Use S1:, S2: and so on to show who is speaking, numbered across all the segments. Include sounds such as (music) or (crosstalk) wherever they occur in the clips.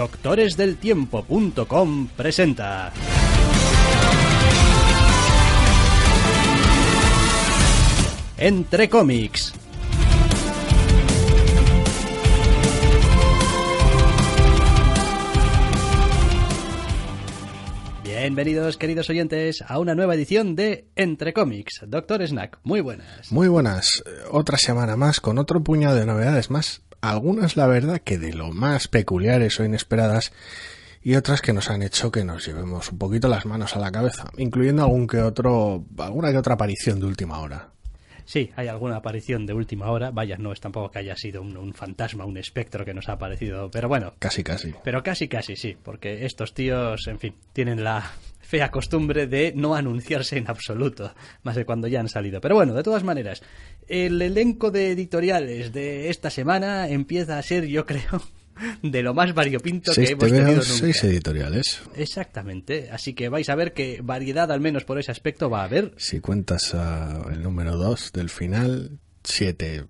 S1: doctoresdeltiempo.com presenta. Entre cómics. Bienvenidos, queridos oyentes, a una nueva edición de Entre cómics. Doctor Snack, muy buenas.
S2: Muy buenas. Otra semana más con otro puñado de novedades más algunas la verdad que de lo más peculiares o inesperadas y otras que nos han hecho que nos llevemos un poquito las manos a la cabeza, incluyendo algún que otro, alguna que otra aparición de última hora.
S1: Sí, hay alguna aparición de última hora. Vaya, no es tampoco que haya sido un, un, fantasma, un espectro que nos ha aparecido, pero bueno.
S2: Casi, casi.
S1: Pero casi, casi, sí, porque estos tíos, en fin, tienen la fea costumbre de no anunciarse en absoluto, más de cuando ya han salido. Pero bueno, de todas maneras, el elenco de editoriales de esta semana empieza a ser, yo creo, de lo más variopinto que hemos tenido nunca.
S2: seis editoriales.
S1: Exactamente. Así que vais a ver que variedad, al menos por ese aspecto, va a haber.
S2: Si cuentas el número dos del final, siete.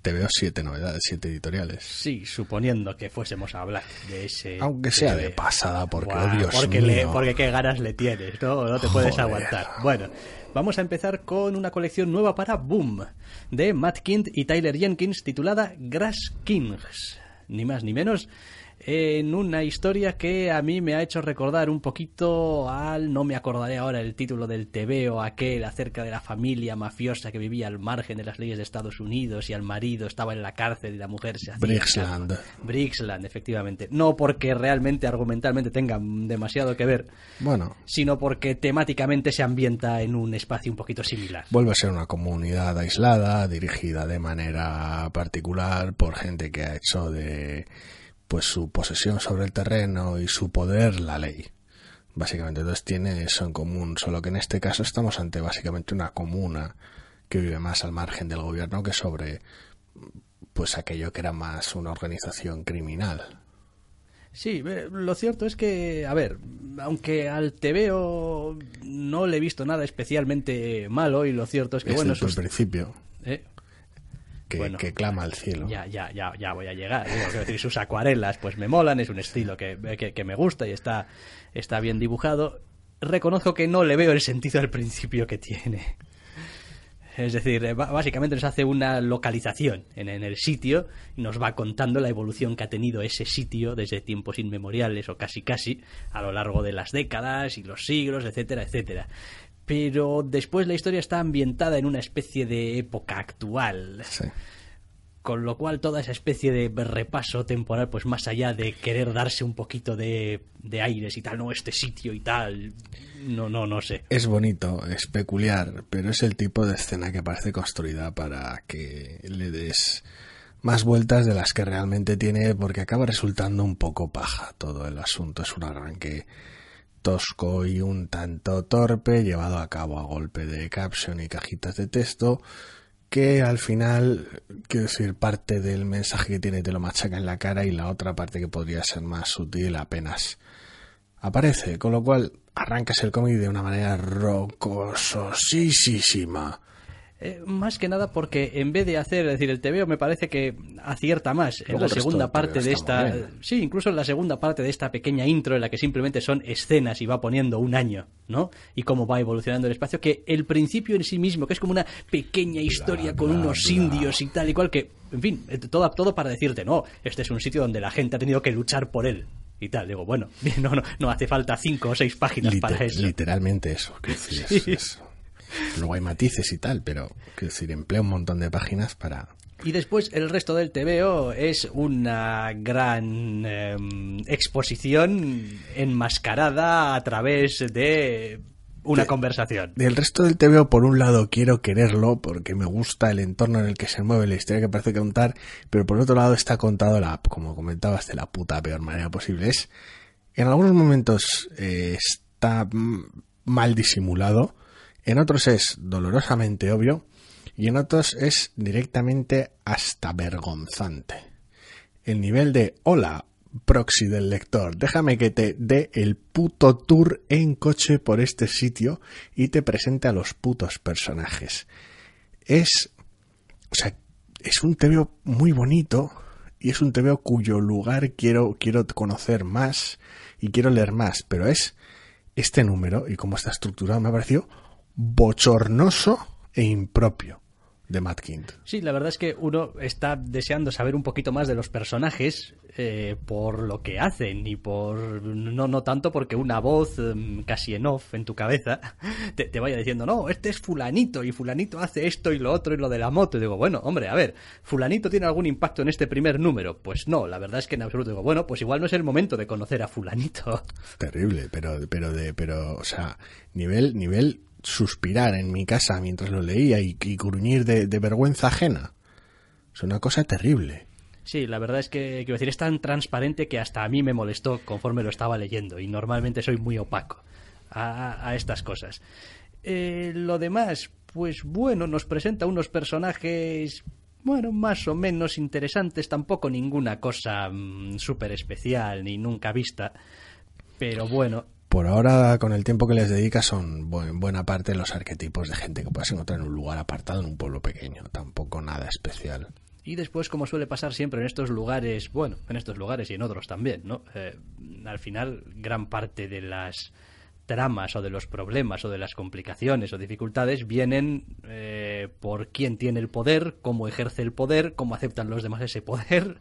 S2: Te veo siete novedades, siete editoriales.
S1: Sí, suponiendo que fuésemos a hablar de ese.
S2: Aunque sea de, de pasada, porque,
S1: Buah,
S2: oh Dios
S1: porque,
S2: mío.
S1: le, porque qué ganas le tienes, ¿no? No te puedes aguantar. Bueno, vamos a empezar con una colección nueva para Boom, de Matt Kint y Tyler Jenkins, titulada Grass Kings. Ni más ni menos, en una historia que a mí me ha hecho recordar un poquito al, no me acordaré ahora el título del o aquel acerca de la familia mafiosa que vivía al margen de las leyes de Estados Unidos y al marido estaba en la cárcel y la mujer se hacía...
S2: Brixland.
S1: Brixland, efectivamente. No porque realmente, argumentalmente tenga demasiado que ver,
S2: bueno,
S1: sino porque temáticamente se ambienta en un espacio un poquito similar.
S2: Vuelve a ser una comunidad aislada, dirigida de manera particular por gente que ha hecho de pues su posesión sobre el terreno y su poder la ley. Básicamente, entonces tiene eso en común, solo que en este caso estamos ante básicamente una comuna que vive más al margen del gobierno que sobre pues aquello que era más una organización criminal.
S1: Sí, lo cierto es que, a ver, aunque al TVO no le he visto nada especialmente malo y lo cierto es que, bueno,
S2: principio.
S1: ¿Eh?
S2: Que,
S1: Bueno.
S2: que clama al cielo.
S1: Ya, ya, ya, ya voy a llegar. Digo, decir, sus acuarelas pues me molan, es un estilo que, que, que me gusta y está, está bien dibujado. Reconozco que no le veo el sentido al principio que tiene. Es decir, eh, básicamente nos hace una localización en el sitio y nos va contando la evolución que ha tenido ese sitio desde tiempos inmemoriales o casi casi a lo largo de las décadas y los siglos, etcétera, etcétera. Pero después la historia está ambientada en una especie de época actual.
S2: Sí.
S1: Con lo cual toda esa especie de repaso temporal, pues más allá de querer darse un poquito de, de aires y tal, no, este sitio y tal, no, no, no sé.
S2: Es bonito, es peculiar, pero es el tipo de escena que parece construida para que le des más vueltas de las que realmente tiene, porque acaba resultando un poco paja todo el asunto. Es un arranque tosco y un tanto torpe, llevado a cabo a golpe de caption y cajitas de texto, que al final, quiero decir, parte del mensaje que tiene te lo machaca en la cara y la otra parte que podría ser más sutil apenas aparece, con lo cual arrancas el cómic de una manera rocososísima.
S1: Eh, más que nada porque en vez de hacer, es decir, el TVO me parece que acierta más en la segunda parte de esta. Sí, incluso en la segunda parte de esta pequeña intro en la que simplemente son escenas y va poniendo un año, ¿no? Y cómo va evolucionando el espacio, que el principio en sí mismo, que es como una pequeña historia con
S2: bla,
S1: unos
S2: bla.
S1: indios y tal y cual, que, en fin, eh, todo, todo para decirte, no, este es un sitio donde la gente ha tenido que luchar por él. Y tal, digo, bueno, (laughs) no, no, no hace falta cinco o seis páginas
S2: Liter-
S1: para eso.
S2: Literalmente eso. es- (laughs)
S1: Sí.
S2: es- Luego hay matices y tal, pero quiero decir, emplea un montón de páginas para
S1: Y después el resto del TVO es una gran eh, exposición enmascarada a través de una conversación.
S2: Del resto del TVO, por un lado, quiero quererlo porque me gusta el entorno en el que se mueve la historia que parece contar, pero por otro lado está contado, la, como comentabas, de la puta peor manera posible. Es, en algunos momentos eh, está mal disimulado, en otros es dolorosamente obvio, y en otros es directamente hasta vergonzante. El nivel de hola, proxy del lector. Déjame que te dé el puto tour en coche por este sitio y te presente a los putos personajes. Es, o sea, es un TVO muy bonito y es un TVO cuyo lugar quiero, quiero conocer más y quiero leer más, pero es este número y cómo está estructurado me ha parecido bochornoso e impropio de Matt Kint.
S1: Sí, la verdad es que uno está deseando saber un poquito más de los personajes eh, por lo que hacen y por no no tanto porque una voz em, casi en off en tu cabeza (laughs) te, vaya diciendo no este es fulanito y fulanito hace esto y lo otro y lo de la moto y digo bueno hombre a ver fulanito tiene algún impacto en este primer número pues no la verdad es que en absoluto. Digo bueno pues igual no es el momento de conocer a fulanito
S2: terrible pero pero de pero o sea nivel nivel suspirar en mi casa mientras lo leía y, gruñir de, vergüenza ajena. Es una cosa terrible.
S1: Sí, la verdad es que quiero decir, es tan transparente que hasta a mí me molestó conforme lo estaba leyendo y normalmente soy muy opaco a, estas cosas. Eh, lo demás, pues bueno, nos presenta unos personajes, bueno, más o menos interesantes, tampoco ninguna cosa mm, súper especial ni nunca vista, pero bueno,
S2: por ahora, con el tiempo que les dedica, son en buena parte los arquetipos de gente que puedes encontrar en un lugar apartado en un pueblo pequeño. Tampoco nada especial.
S1: Y después, como suele pasar siempre en estos lugares, bueno, en estos lugares y en otros también, ¿no? Eh, al final, gran parte de las tramas o de los problemas o de las complicaciones o dificultades vienen eh, por quién tiene el poder, cómo ejerce el poder, cómo aceptan los demás ese poder.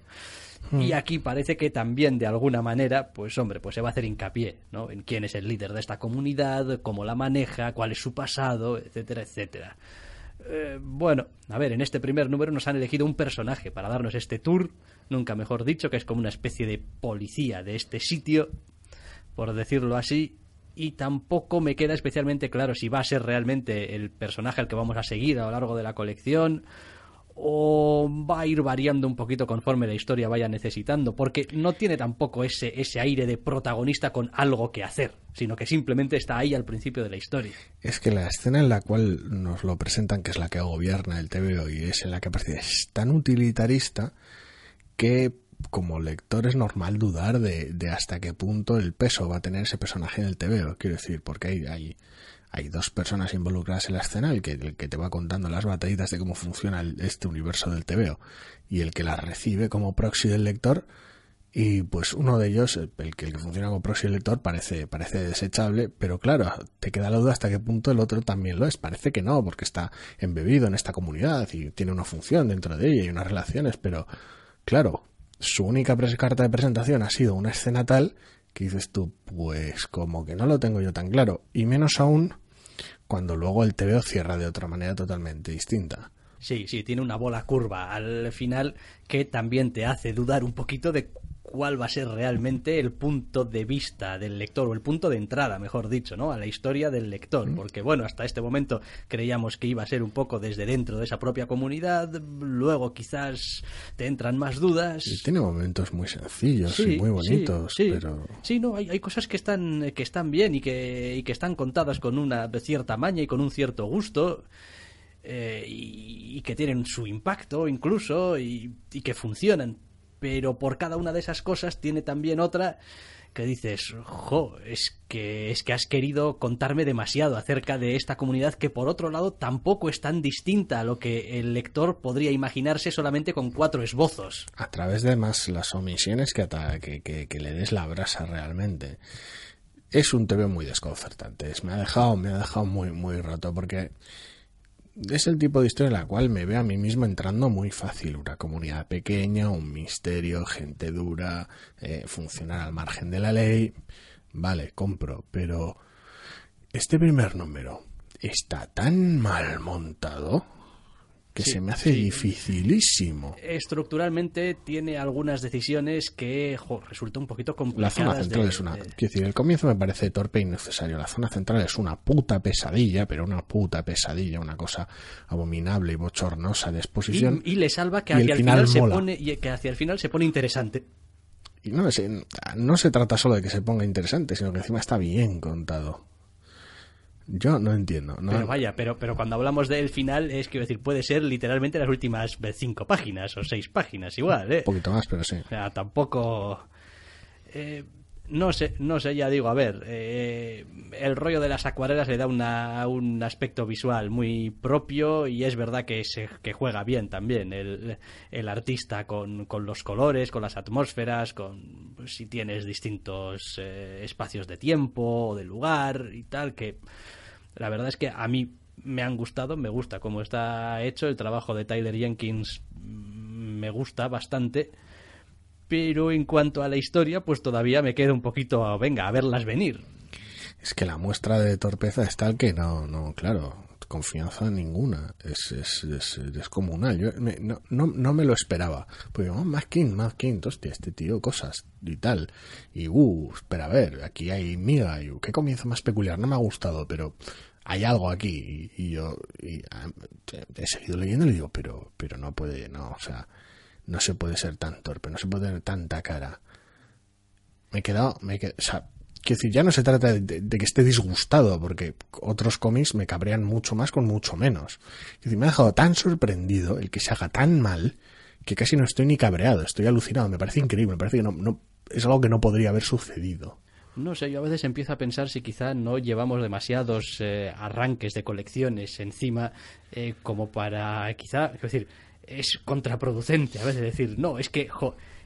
S1: Y hmm. aquí parece que también de alguna manera, pues hombre, pues se va a hacer hincapié, ¿no? En quién es el líder de esta comunidad, cómo la maneja, cuál es su pasado, etcétera, etcétera. Eh, bueno, a ver, en este primer número nos han elegido un personaje para darnos este tour, nunca mejor dicho, que es como una especie de policía de este sitio, por decirlo así, y tampoco me queda especialmente claro si va a ser realmente el personaje al que vamos a seguir a lo largo de la colección o va a ir variando un poquito conforme la historia vaya necesitando, porque no tiene tampoco ese, ese aire de protagonista con algo que hacer, sino que simplemente está ahí al principio de la historia.
S2: Es que la escena en la cual nos lo presentan, que es la que gobierna el TVO y es en la que aparece, es tan utilitarista que como lector es normal dudar de, de hasta qué punto el peso va a tener ese personaje en el TVO, quiero decir, porque hay, hay hay dos personas involucradas en la escena, el que, el que te va contando las batallitas de cómo funciona este universo del TVO y el que las recibe como proxy del lector. Y pues uno de ellos, el que, el que funciona como proxy del lector, parece, parece desechable, pero claro, te queda la duda hasta qué punto el otro también lo es. Parece que no, porque está embebido en esta comunidad y tiene una función dentro de ella y unas relaciones, pero claro, su única carta de presentación ha sido una escena tal que dices tú, pues como que no lo tengo yo tan claro. Y menos aún cuando luego el TVO cierra de otra manera totalmente distinta.
S1: Sí, sí, tiene una bola curva al final que también te hace dudar un poquito de cuál va a ser realmente el punto de vista del lector, o el punto de entrada, mejor dicho, ¿no? A la historia del lector. Porque, bueno, hasta este momento creíamos que iba a ser un poco desde dentro de esa propia comunidad, luego quizás te entran más dudas.
S2: tiene momentos muy sencillos y muy bonitos,
S1: sí,
S2: pero...
S1: Sí, no, hay, hay, cosas que están, que están bien y que, y que están contadas con una cierta maña y con un cierto gusto. Eh, y, que tienen su impacto incluso y, y que funcionan pero por cada una de esas cosas tiene también otra que dices, jo, es que es que has querido contarme demasiado acerca de esta comunidad que por otro lado tampoco es tan distinta a lo que el lector podría imaginarse solamente con cuatro esbozos.
S2: A través de más las omisiones que, que, que, le des la brasa realmente. Es un TV muy desconcertante. Me ha dejado, me ha dejado muy, muy roto porque es el tipo de historia en la cual me veo a mí mismo entrando muy fácil. Una comunidad pequeña, un misterio, gente dura, eh, funcionar al margen de la ley. Vale, compro, pero este primer número está tan mal montado que
S1: Sí,
S2: se me hace
S1: sí.
S2: dificilísimo.
S1: Estructuralmente tiene algunas decisiones que jo, resulta un poquito
S2: La
S1: complicadas.
S2: zona central
S1: de-
S2: es una...
S1: de-
S2: Quiero decir, el comienzo me parece torpe e innecesario. La zona central es una puta pesadilla, pero una puta pesadilla, una cosa abominable y bochornosa de exposición.
S1: y, y le salva que hacia el
S2: final
S1: final, se pone y que hacia el final se pone interesante.
S2: Y no, no se trata solo de que se ponga interesante, sino que encima está bien contado. Yo no entiendo. No,
S1: Pero vaya, pero, pero cuando hablamos del final es que decir, puede ser literalmente las últimas cinco páginas o seis páginas, igual, ¿eh?
S2: Un poquito más, pero sí.
S1: O sea, tampoco. eh, no sé, no sé, ya digo, a ver, eh, el rollo de las acuarelas le da una- un aspecto visual muy propio y es verdad que, se, que juega bien también el, el artista con, con los colores, con las atmósferas, con pues, si tienes distintos eh, espacios de tiempo o de lugar y tal, que la verdad es que a mí me han gustado, me gusta cómo está hecho, el trabajo de Tyler Jenkins mm, me gusta bastante pero en cuanto a la historia, pues todavía me queda un poquito, venga, a verlas venir.
S2: Es que la muestra de torpeza es tal que no, no, claro, confianza ninguna. Es, es, es descomunal. Yo me- no, no, no me lo esperaba. Pues oh, Mackin, Mackin, hostia, este tío, cosas y tal. Y uh, espera, a ver, aquí hay miga. Y, uh, qué comienzo más peculiar. No me ha gustado, pero hay algo aquí. Y, yo y, ah, he seguido leyendo y le digo, pero, pero no puede, no, o sea, no se puede ser tan torpe, no se puede tener tanta cara me he quedado, me he quedado, o sea, quiero decir, ya no se trata de, de- de que esté disgustado, porque otros cómics me cabrean mucho más con mucho menos. Es decir, me ha dejado tan sorprendido el que se haga tan mal que casi no estoy ni cabreado, estoy alucinado, me parece increíble, me parece que no, no es algo que no podría haber sucedido.
S1: No sé, yo a veces empiezo a pensar si quizá no llevamos demasiados eh, arranques de colecciones encima eh, como para quizá, es decir, es contraproducente a veces decir, no, es que,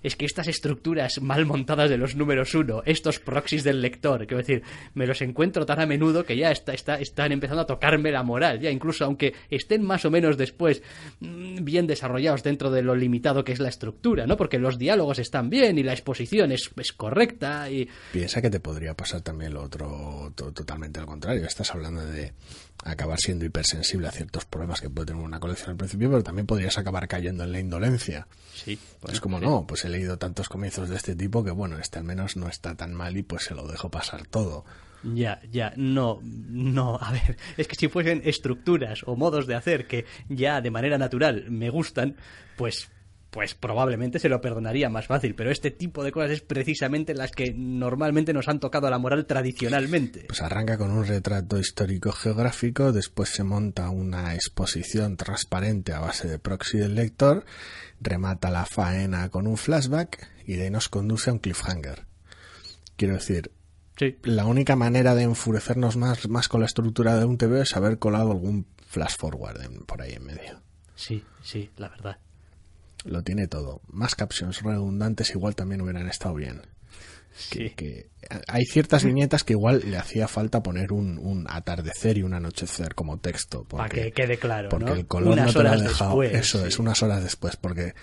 S1: es que estas estructuras mal montadas de los números uno, estos proxies del lector, quiero decir, me los encuentro tan a menudo que ya está, está, están empezando a tocarme la moral, ya incluso aunque estén más o menos después mm, bien desarrollados dentro de lo limitado que es la estructura, ¿no? Porque los diálogos están bien y la exposición es, es correcta y...
S2: Piensa que te podría pasar también lo otro to- totalmente al contrario. Estás hablando de acabar siendo hipersensible a ciertos problemas que puede tener una colección al principio, pero también podrías acabar cayendo en la indolencia.
S1: Sí, bueno,
S2: es como,
S1: sí.
S2: no, pues he leído tantos comienzos de este tipo que, bueno, este al menos no está tan mal y pues se lo dejo pasar todo.
S1: Ya, ya, no, no, a ver, es que si fuesen estructuras o modos de hacer que ya de manera natural me gustan, pues, pues probablemente se lo perdonaría más fácil, pero este tipo de cosas es precisamente las que normalmente nos han tocado a la moral tradicionalmente.
S2: Pues arranca con un retrato histórico geográfico, después se monta una exposición transparente a base de proxy del lector, remata la faena con un flashback y de ahí nos conduce a un cliffhanger. Quiero decir,
S1: Sí,
S2: la única manera de enfurecernos más, más con la estructura de un TV es haber colado algún flash forward en- por ahí en medio.
S1: sí, sí, la verdad.
S2: Lo tiene todo. Más captions redundantes igual también hubieran estado bien.
S1: Sí.
S2: que hay ciertas viñetas que igual le hacía falta poner un, un atardecer y un anochecer como texto
S1: Para que quede claro,
S2: porque
S1: ¿no?
S2: el color
S1: Unas
S2: no te lo ha
S1: horas
S2: dejado
S1: después,
S2: eso
S1: sí.
S2: es unas horas después porque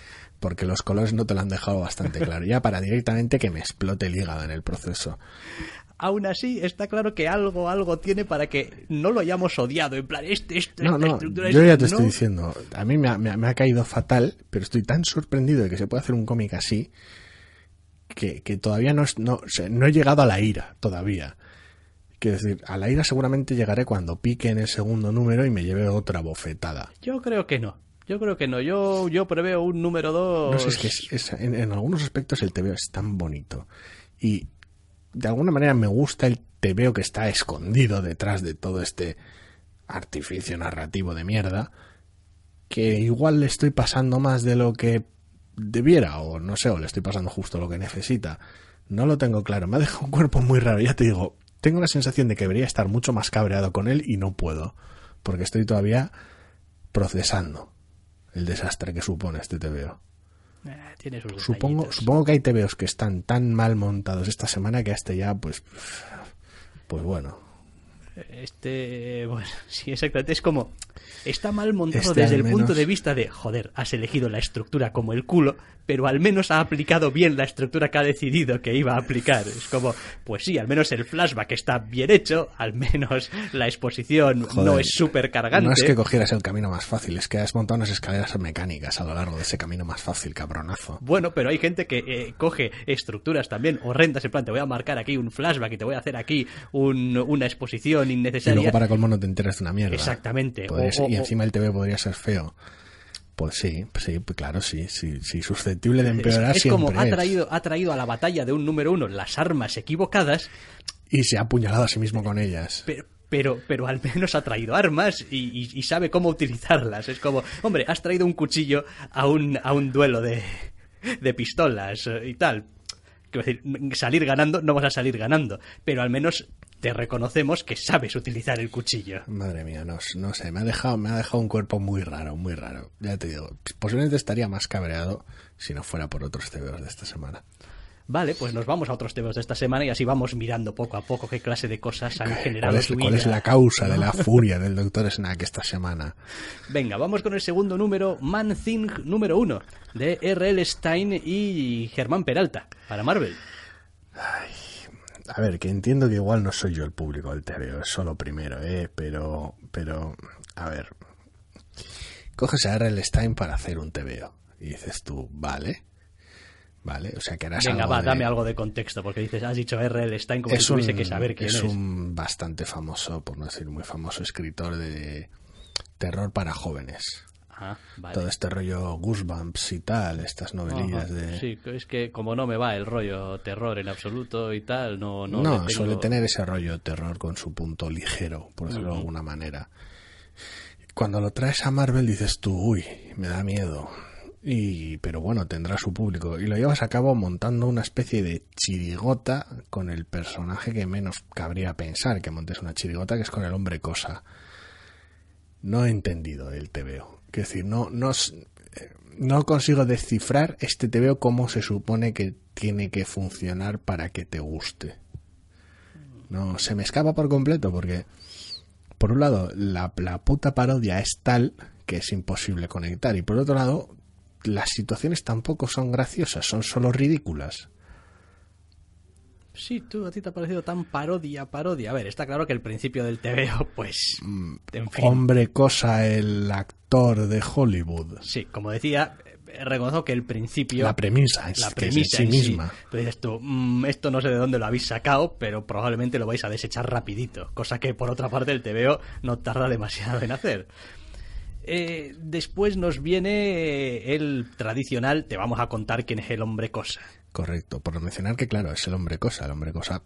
S2: porque los colores no te lo han dejado bastante (laughs) claro ya para directamente que me explote el hígado en el proceso
S1: Aún así, está claro que algo, algo tiene para que no lo hayamos odiado. En plan, este, este,
S2: no
S1: esta
S2: no
S1: estructura
S2: yo ya te
S1: ¿no?
S2: estoy diciendo a mí me ha, me ha- me ha caído fatal pero estoy tan sorprendido de que se pueda hacer un cómic así que, que todavía no, no, no he llegado a la ira todavía Quiero decir, a la ira seguramente llegaré cuando pique en el segundo número y me lleve otra bofetada.
S1: Yo creo que no. Yo creo que no. Yo, yo preveo un número 2.
S2: No sé, es que es- es- en, en algunos aspectos el TVO es tan bonito. Y de alguna manera me gusta el TVO que está escondido detrás de todo este artificio narrativo de mierda. Que igual le estoy pasando más de lo que debiera, o no sé, o le estoy pasando justo lo que necesita. No lo tengo claro. Me ha dejado un cuerpo muy raro. Ya te digo, tengo la sensación de que debería estar mucho más cabreado con él y no puedo. Porque estoy todavía procesando el desastre que supone este TVO.
S1: Eh, tiene sus
S2: Supongo,
S1: detallitos.
S2: supongo que hay TVOs que están tan mal montados esta semana que hasta ya, pues, pues bueno,
S1: Este, bueno, (laughs) sí, exactamente. Es como, está mal montado
S2: Este
S1: desde el punto de vista de, joder, has elegido la estructura como el culo, pero al menos ha aplicado bien la estructura que ha decidido que iba a aplicar. Es como, pues sí, al menos el flashback está bien hecho, al menos la exposición no es súper cargante.
S2: No es que cogieras el camino más fácil, es que has montado unas escaleras mecánicas a lo largo de ese camino más fácil, cabronazo.
S1: Bueno, pero hay gente que eh, coge estructuras también horrendas, en plan, te voy a marcar aquí un flashback y te voy a hacer aquí un- una exposición
S2: Y
S1: innecesaria.
S2: luego para colmo no te enteras de una mierda.
S1: Exactamente.
S2: Podría Y
S1: o-
S2: encima el TV podría ser feo. Pues sí, sí, pues claro, sí, sí, sí, susceptible de empeorar
S1: es, es como ha
S2: es.
S1: traído, ha traído a la batalla de un número uno las armas equivocadas,
S2: Y se ha apuñalado a sí mismo con ellas.
S1: pero, pero, pero al menos ha traído armas y, y- y sabe cómo utilizarlas. Es como, hombre, has traído un cuchillo a un, a un duelo de, de pistolas y tal. Quiero decir, salir ganando, no vas a salir ganando, pero al menos te reconocemos que sabes utilizar el cuchillo.
S2: Madre mía, no, no sé, me ha dejado, me ha dejado un cuerpo muy raro, muy raro. Ya te digo, posiblemente estaría más cabreado si no fuera por otros TVOs de esta semana.
S1: Vale, pues nos vamos a otros temas de esta semana y así vamos mirando poco a poco qué clase de cosas han generado
S2: ¿Cuál es, cuál es
S1: vida.
S2: la causa de la (laughs) furia del Doctor Snack esta semana?
S1: Venga, vamos con el segundo número, Man Thing número uno, de R.L. Stein y Germán Peralta, para Marvel.
S2: A ver, que entiendo que igual no soy yo el público del TVO, es solo primero, ¿eh? Pero, pero, a ver. Coges a R.L. Stein para hacer un TVO. Y dices tú, vale. Vale, o sea que harás
S1: Venga,
S2: algo
S1: va,
S2: de-
S1: dame algo de contexto, porque dices, has dicho R.L. Stein como si
S2: un,
S1: tuviese que saber quién es.
S2: es un bastante famoso, por no decir muy famoso, escritor de terror para jóvenes.
S1: Vale.
S2: Todo este rollo Goosebumps y tal, estas novelillas
S1: Ajá.
S2: de...
S1: Sí, es que como no me va el rollo terror en absoluto y tal, no... No,
S2: No,
S1: tengo-
S2: suele tener ese rollo terror con su punto ligero, por decirlo de alguna manera. Cuando lo traes a Marvel dices tú, uy, me da miedo. Y, pero bueno, tendrá su público. Y lo llevas a cabo montando una especie de chirigota con el personaje que menos cabría pensar que montes una chirigota, que es con el hombre cosa. No he entendido el TVO. Es decir, no, no, eh, no consigo descifrar este TVO cómo se supone que tiene que funcionar para que te guste. No, se me escapa por completo porque, por un lado, la, la puta parodia es tal que es imposible conectar y por otro lado, las situaciones tampoco son graciosas, son solo ridículas.
S1: Sí, tú, a ti te ha parecido tan parodia, parodia. A ver, está claro que el principio del TVO, pues... En fin.
S2: Hombre cosa, el actor de Hollywood.
S1: Sí, como decía, eh, reconozco que el principio...
S2: La premisa es
S1: la
S2: que es
S1: premisa
S2: en sí
S1: en sí.
S2: misma.
S1: Tú dices tú, "Mm, esto no sé de dónde lo habéis sacado, pero probablemente lo vais a desechar rapidito. Cosa que, por otra parte, el TVO no tarda demasiado en hacer. Eh, después nos viene el tradicional, te vamos a contar quién es el hombre cosa.
S2: Correcto, por mencionar que, claro, es el hombre cosa. El hombre cosa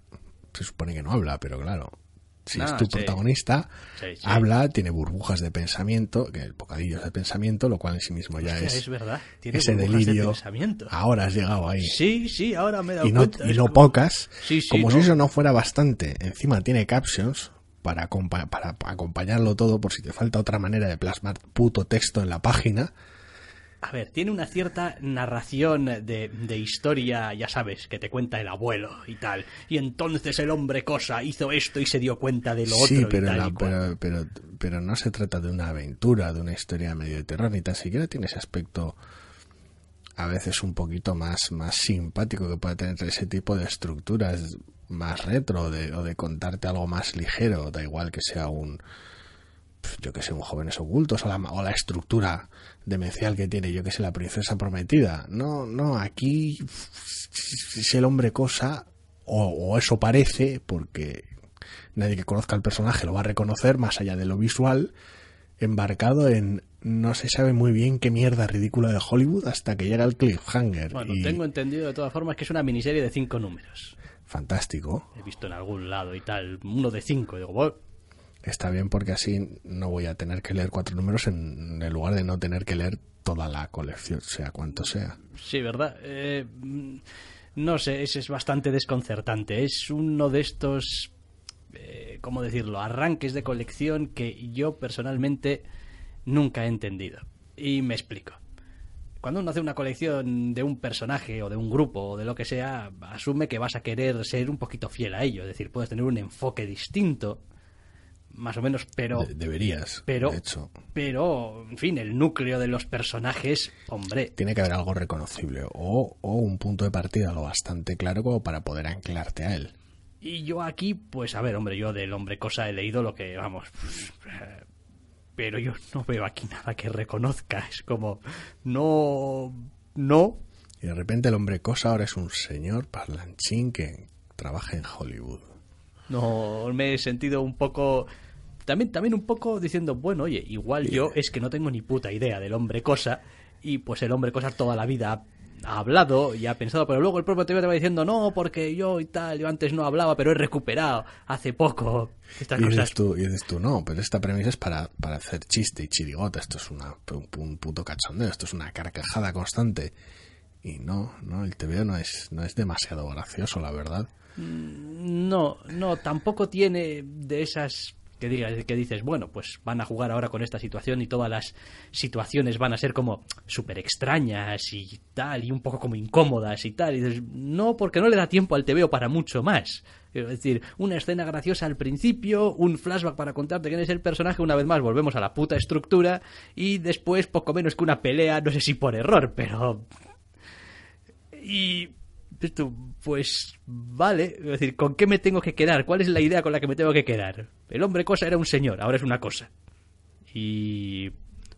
S2: se supone que no habla, pero claro, si
S1: No,
S2: es tu
S1: sí.
S2: protagonista,
S1: Sí, sí.
S2: habla, tiene burbujas de pensamiento, que bocadillos de pensamiento, lo cual en sí mismo ya es,
S1: es verdad, tiene
S2: ese
S1: de
S2: delirio.
S1: pensamiento.
S2: Ahora has llegado ahí.
S1: Sí, sí, ahora me he dado
S2: y no,
S1: cuenta.
S2: y no
S1: como-
S2: pocas, como
S1: ¿no?
S2: si eso no fuera bastante. Encima tiene captions para, para acompañarlo todo por si te falta otra manera de plasmar puto texto en la página.
S1: A ver, tiene una cierta narración de, de historia, ya sabes, que te cuenta el abuelo y tal. Y entonces el hombre cosa hizo esto y se dio cuenta de lo
S2: sí,
S1: otro
S2: pero,
S1: y tal
S2: la-
S1: y
S2: pero, pero, pero no se trata de una aventura, de una historia medio de terror, ni tan siquiera tiene ese aspecto a veces un poquito más, más simpático que puede tener ese tipo de estructuras más retro de, o de contarte algo más ligero, da igual que sea un pues, yo que sé, un jóvenes ocultos o la, o la estructura demencial que tiene, yo que sé, la princesa prometida. No, no, aquí es el hombre cosa, o, o eso parece, porque nadie que conozca al personaje lo va a reconocer, más allá de lo visual, embarcado en no se sabe muy bien qué mierda ridícula de Hollywood hasta que llega el cliffhanger.
S1: Bueno,
S2: y
S1: tengo entendido de todas formas que es una miniserie de cinco números.
S2: fantástico.
S1: He visto en algún lado y tal, uno de cinco. Digo, "Bueno,
S2: Está bien porque así no voy a tener que leer cuatro números en, en lugar de no tener que leer toda la colección, sea cuanto sea.
S1: sí, ¿verdad? Eh, mm, no sé, es, es bastante desconcertante. Es uno de estos, eh, ¿cómo decirlo?, arranques de colección que yo personalmente nunca he entendido. Y me explico. Cuando uno hace una colección de un personaje o de un grupo o de lo que sea, asume que vas a querer ser un poquito fiel a ello. Es decir, puedes tener un enfoque distinto, más o menos, pero...
S2: De- deberías,
S1: pero,
S2: de hecho.
S1: pero, en fin, el núcleo de los personajes, hombre,
S2: Tiene que haber algo reconocible o, o un punto de partida lo bastante claro como para poder anclarte a él.
S1: Y yo aquí, pues a ver, hombre, yo del hombre cosa he leído lo que, vamos, eh, pero yo no veo aquí nada que reconozca. Es como, no, no,
S2: Y de repente el hombre cosa ahora es un señor parlanchín que trabaja en Hollywood.
S1: No me he sentido un poco, también, también un poco diciendo, bueno, oye, igual yo es que no tengo ni puta idea del hombre cosa y pues el hombre cosa toda la vida ha, ha hablado y ha pensado, pero luego el propio TV te va diciendo, no, porque yo y tal, yo antes no hablaba, pero he recuperado hace poco estas
S2: Y
S1: cosas.
S2: dices, tú, y dices tú, no, pero esta premisa es para, para hacer chiste y chirigota. Esto es una, un, un puto cachondeo, esto es una carcajada constante. Y no, no, el TVO no es, no es demasiado gracioso, la verdad.
S1: No, no, tampoco tiene de esas que digas que dices, bueno, pues van a jugar ahora con esta situación y todas las situaciones van a ser como súper extrañas y tal, y un poco como incómodas y tal. Y dices, no, porque no le da tiempo al TVO para mucho más. Es decir, una escena graciosa al principio, un flashback para contarte quién es el personaje, una vez más volvemos a la puta estructura, y después poco menos que una pelea, no sé si por error, pero y esto, pues vale, es decir, ¿con qué me tengo que quedar? ¿Cuál es la idea con la que me tengo que quedar? El hombre cosa era un señor, ahora es una cosa. Y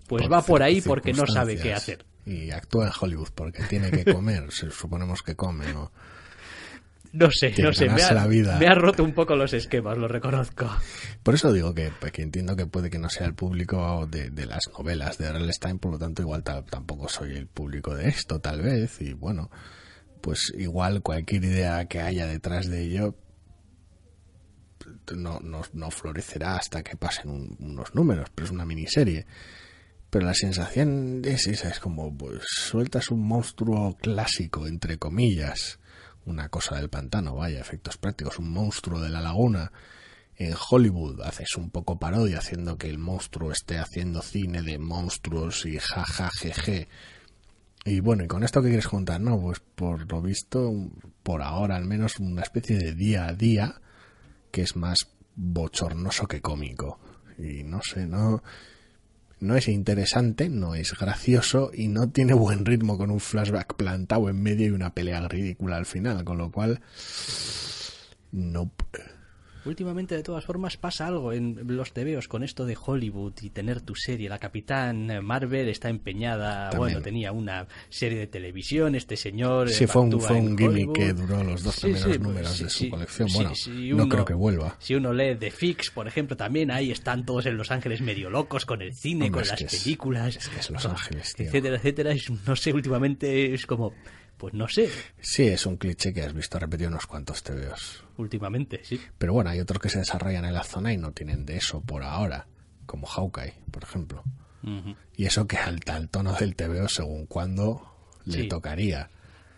S1: pues va por ahí porque no sabe qué hacer.
S2: Y actúa en Hollywood porque tiene que comer, (laughs) suponemos que come, ¿no?
S1: No sé, no sé, me ha,
S2: la vida.
S1: me ha roto un poco los esquemas, lo reconozco.
S2: Por eso digo que, que entiendo que puede que no sea el público de, de las novelas de R.L. Stein, por lo tanto igual ta- tampoco soy el público de esto, tal vez, y bueno, pues igual cualquier idea que haya detrás de ello no, no, no florecerá hasta que pasen un- unos números, pero es una miniserie. Pero la sensación es esa, es como, pues sueltas un monstruo clásico, entre comillas, una cosa del pantano, vaya, efectos prácticos, un monstruo de la laguna. En Hollywood haces un poco parodia haciendo que el monstruo esté haciendo cine de monstruos y jaja jeje. Y bueno, ¿y con esto qué quieres contar? No, pues por lo visto, por ahora al menos una especie de día a día que es más bochornoso que cómico. Y no sé, no, no es interesante, no es gracioso y no tiene buen ritmo con un flashback plantado en medio y una pelea ridícula al final, con lo cual... No.
S1: Últimamente, de todas formas, pasa algo en los tebeos con esto de Hollywood y tener tu serie. La Capitán Marvel está empeñada,
S2: También.
S1: bueno, tenía una serie de televisión, este señor...
S2: Sí, fue un, fue un gimmick que duró los dos
S1: Sí,
S2: primeros
S1: sí,
S2: números
S1: sí,
S2: de su colección. Bueno, no creo que vuelva.
S1: Si uno lee The Fix, por ejemplo, también ahí están todos en Los Ángeles medio locos con el cine,
S2: Hombre,
S1: con las
S2: es-
S1: películas,
S2: es que es Los Ángeles, tío.
S1: etcétera, etcétera. Es- no sé, últimamente es como, pues no sé,
S2: Sí, es un cliché que has visto repetido unos cuantos TVOs.
S1: últimamente, sí.
S2: Pero bueno, hay otros que se desarrollan en la zona y no tienen de eso por ahora, como Hawkeye, por ejemplo. Y eso que al, al tono del TVO según cuándo le
S1: Sí.
S2: tocaría.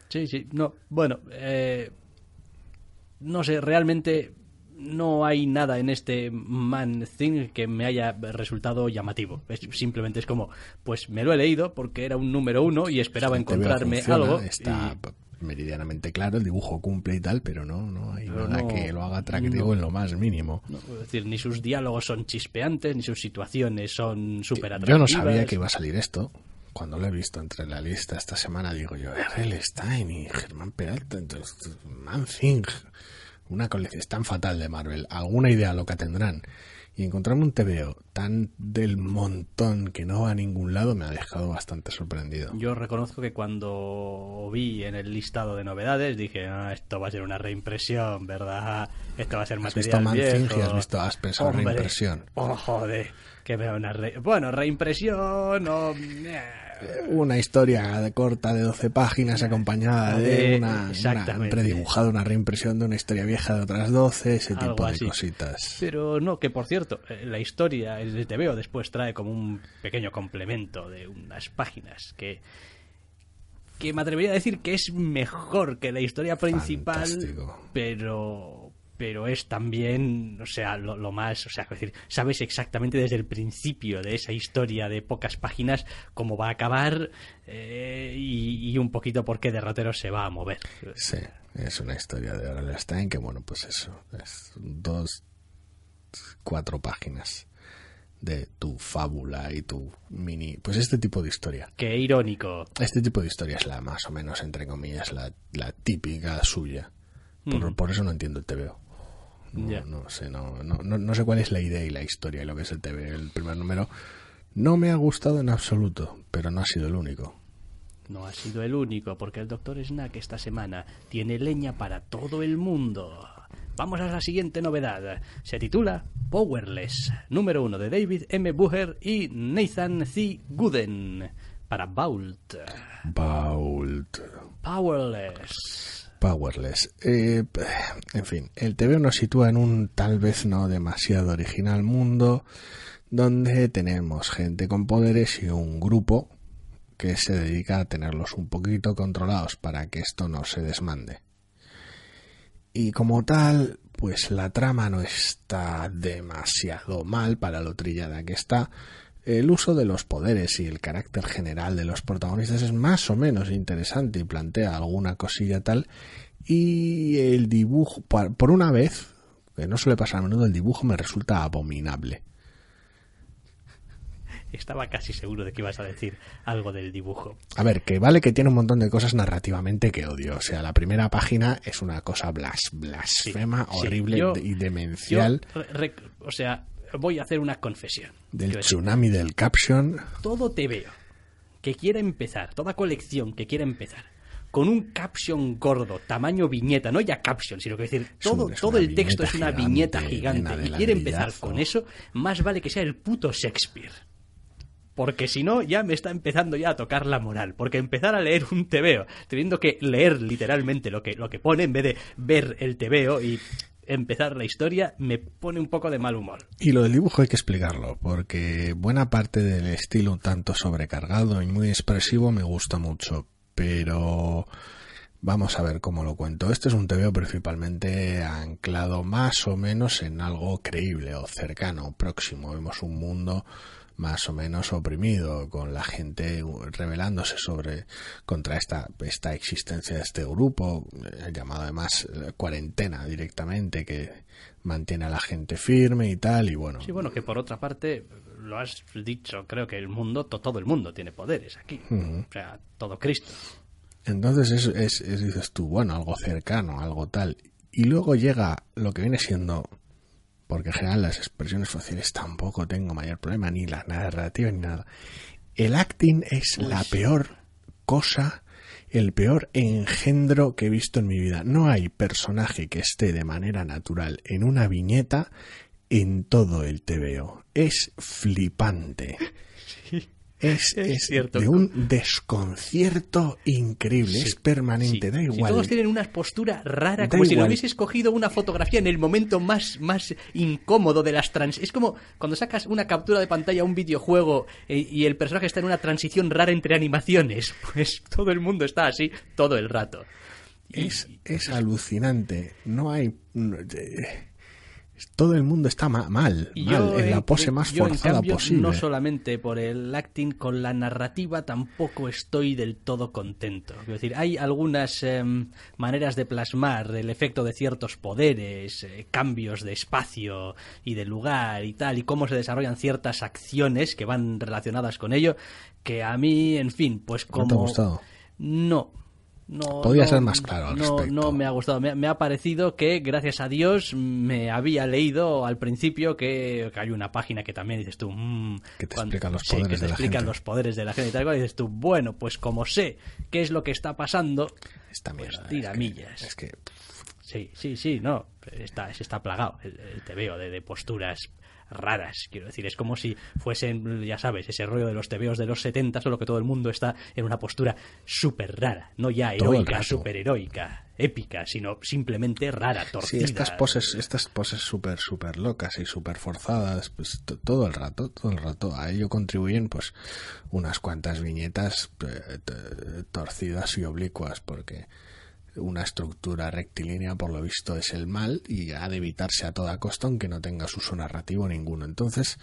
S1: Sí, sí, no, bueno, eh, no sé, realmente no hay nada en este Man Thing que me haya resultado llamativo. Es- simplemente es como, pues me lo he leído porque era un número uno y esperaba encontrarme
S2: funciona,
S1: algo.
S2: Está
S1: y-
S2: meridianamente claro, el dibujo cumple y tal, pero no, no hay
S1: Pero
S2: nada
S1: no-
S2: que lo haga atractivo
S1: no.
S2: en lo más mínimo.
S1: no, es decir, ni sus diálogos son chispeantes, ni sus situaciones son súper
S2: Yo
S1: atractivas.
S2: no sabía que iba a salir esto. Cuando lo he visto entre la lista esta semana, digo yo, R.L. Stein y Germán Peralta, entonces, Man Thing, una colección es tan fatal de Marvel, alguna idea loca tendrán. Y encontrarme un TVO tan del montón que no va a ningún lado me ha dejado bastante sorprendido.
S1: Yo reconozco que cuando vi en el listado de novedades dije, ah, esto va a ser una reimpresión, ¿verdad? Esto va a ser
S2: ¿Has
S1: material
S2: visto. Thing y has visto, has pensado en reimpresión?
S1: Oh, joder, que veo una re- Bueno, reimpresión o... eh,
S2: Una historia de corta de 12 páginas acompañada de
S1: De-
S2: una, una predibujada, una reimpresión de una historia vieja de otras 12, ese
S1: Algo
S2: tipo de
S1: así.
S2: cositas.
S1: Pero no, que por cierto, eh, la historia, el TVO después trae como un pequeño complemento de unas páginas que que me atrevería a decir que es mejor que la historia principal,
S2: Fantástico.
S1: pero pero es también, o sea, lo, lo más, o sea, es decir, sabes exactamente desde el principio de esa historia de pocas páginas cómo va a acabar eh, y, y un poquito por qué derrotero se va a mover.
S2: Sí, es una historia de R.L. Stein que, bueno, pues eso, es dos cuatro páginas de tu fábula y tu mini... Pues este tipo de historia.
S1: Qué irónico.
S2: Este tipo de historia es la más o menos, entre comillas, la, la típica suya. Por, por eso no entiendo el TVO. No, no sé, no, no, no, no sé cuál es la idea y la historia y lo que es el TVO. El primer número no me ha gustado en absoluto, pero no ha sido el único.
S1: No ha sido el único, porque el Dr. Snack esta semana tiene leña para todo el mundo. Vamos a la siguiente novedad. Se titula Powerless, número uno de David M. Bucher y Nathan C. Gooden para Vault.
S2: Bault.
S1: Powerless.
S2: Powerless. Eh, en fin, el TVO nos sitúa en un tal vez no demasiado original mundo donde tenemos gente con poderes y un grupo que se dedica a tenerlos un poquito controlados para que esto no se desmande. Y como tal, pues la trama no está demasiado mal para lo trillada que está. El uso de los poderes y el carácter general de los protagonistas es más o menos interesante y plantea alguna cosilla tal. Y el dibujo, por una vez, que no suele pasar a menudo, el dibujo me resulta abominable.
S1: Estaba casi seguro de que ibas a decir algo del dibujo.
S2: A ver, que vale que tiene un montón de cosas narrativamente que odio. O sea, la primera página es una cosa blas, blasfema,
S1: Sí,
S2: horrible
S1: yo-
S2: y demencial.
S1: re- o sea, voy a hacer una confesión.
S2: Del
S1: decir,
S2: tsunami del caption.
S1: todo te veo que quiera empezar, toda colección que quiera empezar con un caption gordo, tamaño viñeta, no ya caption, sino que decir,
S2: un-
S1: todo,
S2: es
S1: todo el texto es una viñeta
S2: gigante,
S1: y quiere empezar con eso, más vale que sea el puto Shakespeare. Porque si no, ya me está empezando ya a tocar la moral. Porque empezar a leer un tebeo, teniendo que leer literalmente lo que, lo que pone en vez de ver el tebeo y empezar la historia, me pone un poco de mal humor.
S2: Y lo del dibujo hay que explicarlo, porque buena parte del estilo un tanto sobrecargado y muy expresivo me gusta mucho, pero vamos a ver cómo lo cuento. Este es un TVO principalmente anclado más o menos en algo creíble o cercano, próximo. Vemos un mundo más o menos oprimido, con la gente rebelándose sobre contra esta, esta existencia de este grupo, eh, llamado además eh, cuarentena directamente, que mantiene a la gente firme y tal, y bueno,
S1: Sí, bueno, que por otra parte, lo has dicho, creo que el mundo, to- todo el mundo tiene poderes aquí. O sea, todo Cristo.
S2: Entonces es, es- es- dices tú, bueno, algo cercano, algo tal. Y luego llega lo que viene siendo, porque en general las expresiones faciales tampoco tengo mayor problema, ni la narrativa ni nada. El acting es la peor cosa, el peor engendro que he visto en mi vida. No hay personaje que esté de manera natural en una viñeta en todo el TVO. Es flipante. Es,
S1: Es
S2: es
S1: cierto.
S2: de un desconcierto increíble, es permanente,
S1: Sí.
S2: da
S1: Si
S2: igual.
S1: todos tienen una postura rara,
S2: Da
S1: como si
S2: igual.
S1: hubieses cogido una fotografía en el momento más, más incómodo de las trans. Es como cuando sacas una captura de pantalla a un videojuego eh, y el personaje está en una transición rara entre animaciones. (laughs) Pues todo el mundo está así todo el rato. Y-
S2: Es, es alucinante. No hay. no, eh, todo el mundo está ma- mal,
S1: Y
S2: mal,
S1: yo,
S2: en la pose más
S1: yo,
S2: forzada
S1: cambio,
S2: posible.
S1: No solamente por el acting, con la narrativa tampoco estoy del todo contento. Es decir, hay algunas em, maneras de plasmar el efecto de ciertos poderes, eh, cambios de espacio y de lugar y tal, y cómo se desarrollan ciertas acciones que van relacionadas con ello, que a mí, en fin, pues como...
S2: ¿No te ha gustado?
S1: No. No,
S2: Podría
S1: no,
S2: ser más claro al
S1: no, no me ha gustado. Me, me ha parecido que, gracias a Dios, me había leído al principio que, que hay una página que también dices tú. mm,
S2: Que te explican los
S1: sí,
S2: poderes
S1: que te
S2: de la gente.
S1: los poderes de la gente y tal cual, y dices tú, bueno, pues como sé qué es lo que está pasando,
S2: Esta
S1: pues
S2: mierda,
S1: tira
S2: es que-
S1: millas.
S2: Es que,
S1: Sí, sí, sí, no. Está, está plagado el, el tebeo de, de posturas raras. Quiero decir, es como si fuesen, ya sabes, ese rollo de los tebeos de los 70, solo que todo el mundo está en una postura súper rara. No ya heroica, superheroica, épica, sino simplemente rara,
S2: sí,
S1: torcida.
S2: estas poses, estas poses súper, súper locas y súper forzadas, pues to- todo el rato, todo el rato. A ello contribuyen, pues, unas cuantas viñetas eh, torcidas y oblicuas, porque una estructura rectilínea, por lo visto, es el mal y ha de evitarse a toda costa, aunque no tenga uso narrativo ninguno. Entonces,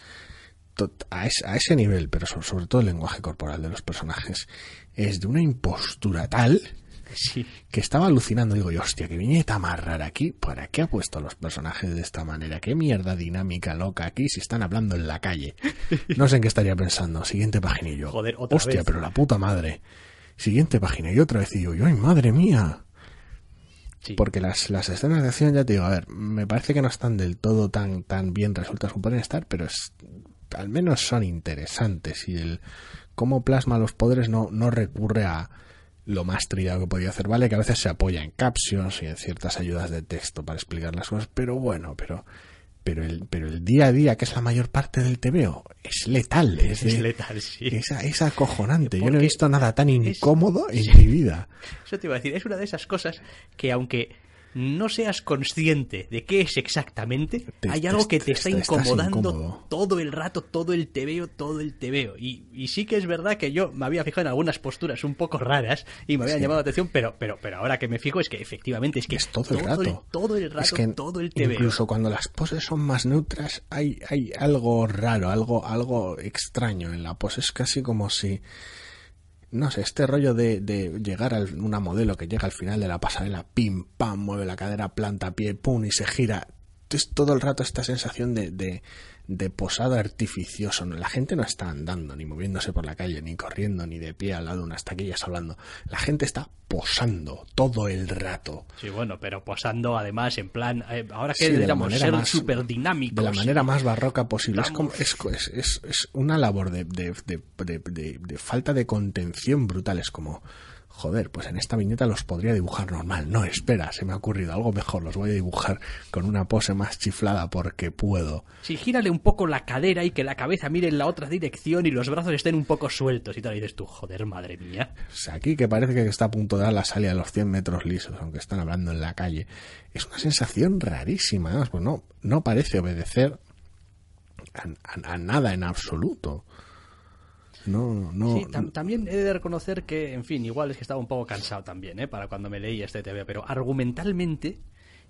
S2: to- a, es- a ese nivel, pero so- sobre todo el lenguaje corporal de los personajes, es de una impostura tal
S1: Sí.
S2: que estaba alucinando. Digo, yo, hostia, qué viñeta más rara aquí. ¿Para qué ha puesto a los personajes de esta manera? ¿Qué mierda dinámica loca aquí si están hablando en la calle? (laughs) No sé en qué estaría pensando. Siguiente página y yo.
S1: Joder, otra
S2: hostia,
S1: vez.
S2: pero la puta madre. Siguiente página y otra vez y yo, yo, ay, madre mía. Porque las, las escenas de acción, ya te digo, a ver, me parece que no están del todo tan, tan bien resueltas como pueden estar, pero es, al menos son interesantes. Y el cómo plasma los poderes no, no recurre a lo más trillado que podía hacer, ¿vale? Que a veces se apoya en captions y en ciertas ayudas de texto para explicar las cosas, pero bueno, pero, pero el, pero el día a día, que es la mayor parte del TVO, es letal, es,
S1: Es
S2: de-
S1: letal, sí.
S2: es, es acojonante. Yo no he visto nada tan
S1: es-
S2: incómodo en mi vida.
S1: Eso te iba a decir, es una de esas cosas que aunque no seas consciente de qué es exactamente,
S2: Te-
S1: hay algo que
S2: te-
S1: te está incomodando todo el rato, todo el tebeo, todo el tebeo. Y, y sí que es verdad que yo me había fijado en algunas posturas un poco raras y me habían
S2: Sí.
S1: llamado la atención, pero, pero, pero ahora que me fijo es que efectivamente es que
S2: es todo el rato.
S1: todo el rato,
S2: Es que
S1: todo el tebeo.
S2: Incluso cuando las poses son más neutras, hay, hay algo raro, algo, algo extraño en la pose. Es casi como si. No sé, este rollo de, de llegar a una modelo que llega al final de la pasarela, pim, pam, mueve la cadera, planta pie, pum, y se gira. Es todo el rato esta sensación de, de, de posado artificioso. La gente no está andando, ni moviéndose por la calle, ni corriendo, ni de pie al lado de unas taquillas hablando. La gente está posando todo el rato.
S1: Sí, bueno, pero posando además en plan, eh, ahora que
S2: Sí, de la
S1: digamos,
S2: manera
S1: ser
S2: más-
S1: súper dinámico.
S2: de la manera más barroca posible. Es, como- es, es, es- una labor de- de- de- de falta de contención brutal. Es como, joder, pues en esta viñeta los podría dibujar normal. No, espera, se me ha ocurrido algo mejor. Los voy a dibujar con una pose más chiflada porque puedo.
S1: Sí, gírale un poco la cadera y que la cabeza mire en la otra dirección y los brazos estén un poco sueltos y tal. Y dices tú, joder, madre mía.
S2: O sea, aquí que parece que está a punto de dar la salida a los 100 metros lisos, aunque están hablando en la calle. Es una sensación rarísima. Además, pues no, no parece obedecer a, a- a nada en absoluto. No, no.
S1: Sí, tam- también he de reconocer que, en fin, igual es que estaba un poco cansado también, ¿eh? Para cuando me leí este TV, pero argumentalmente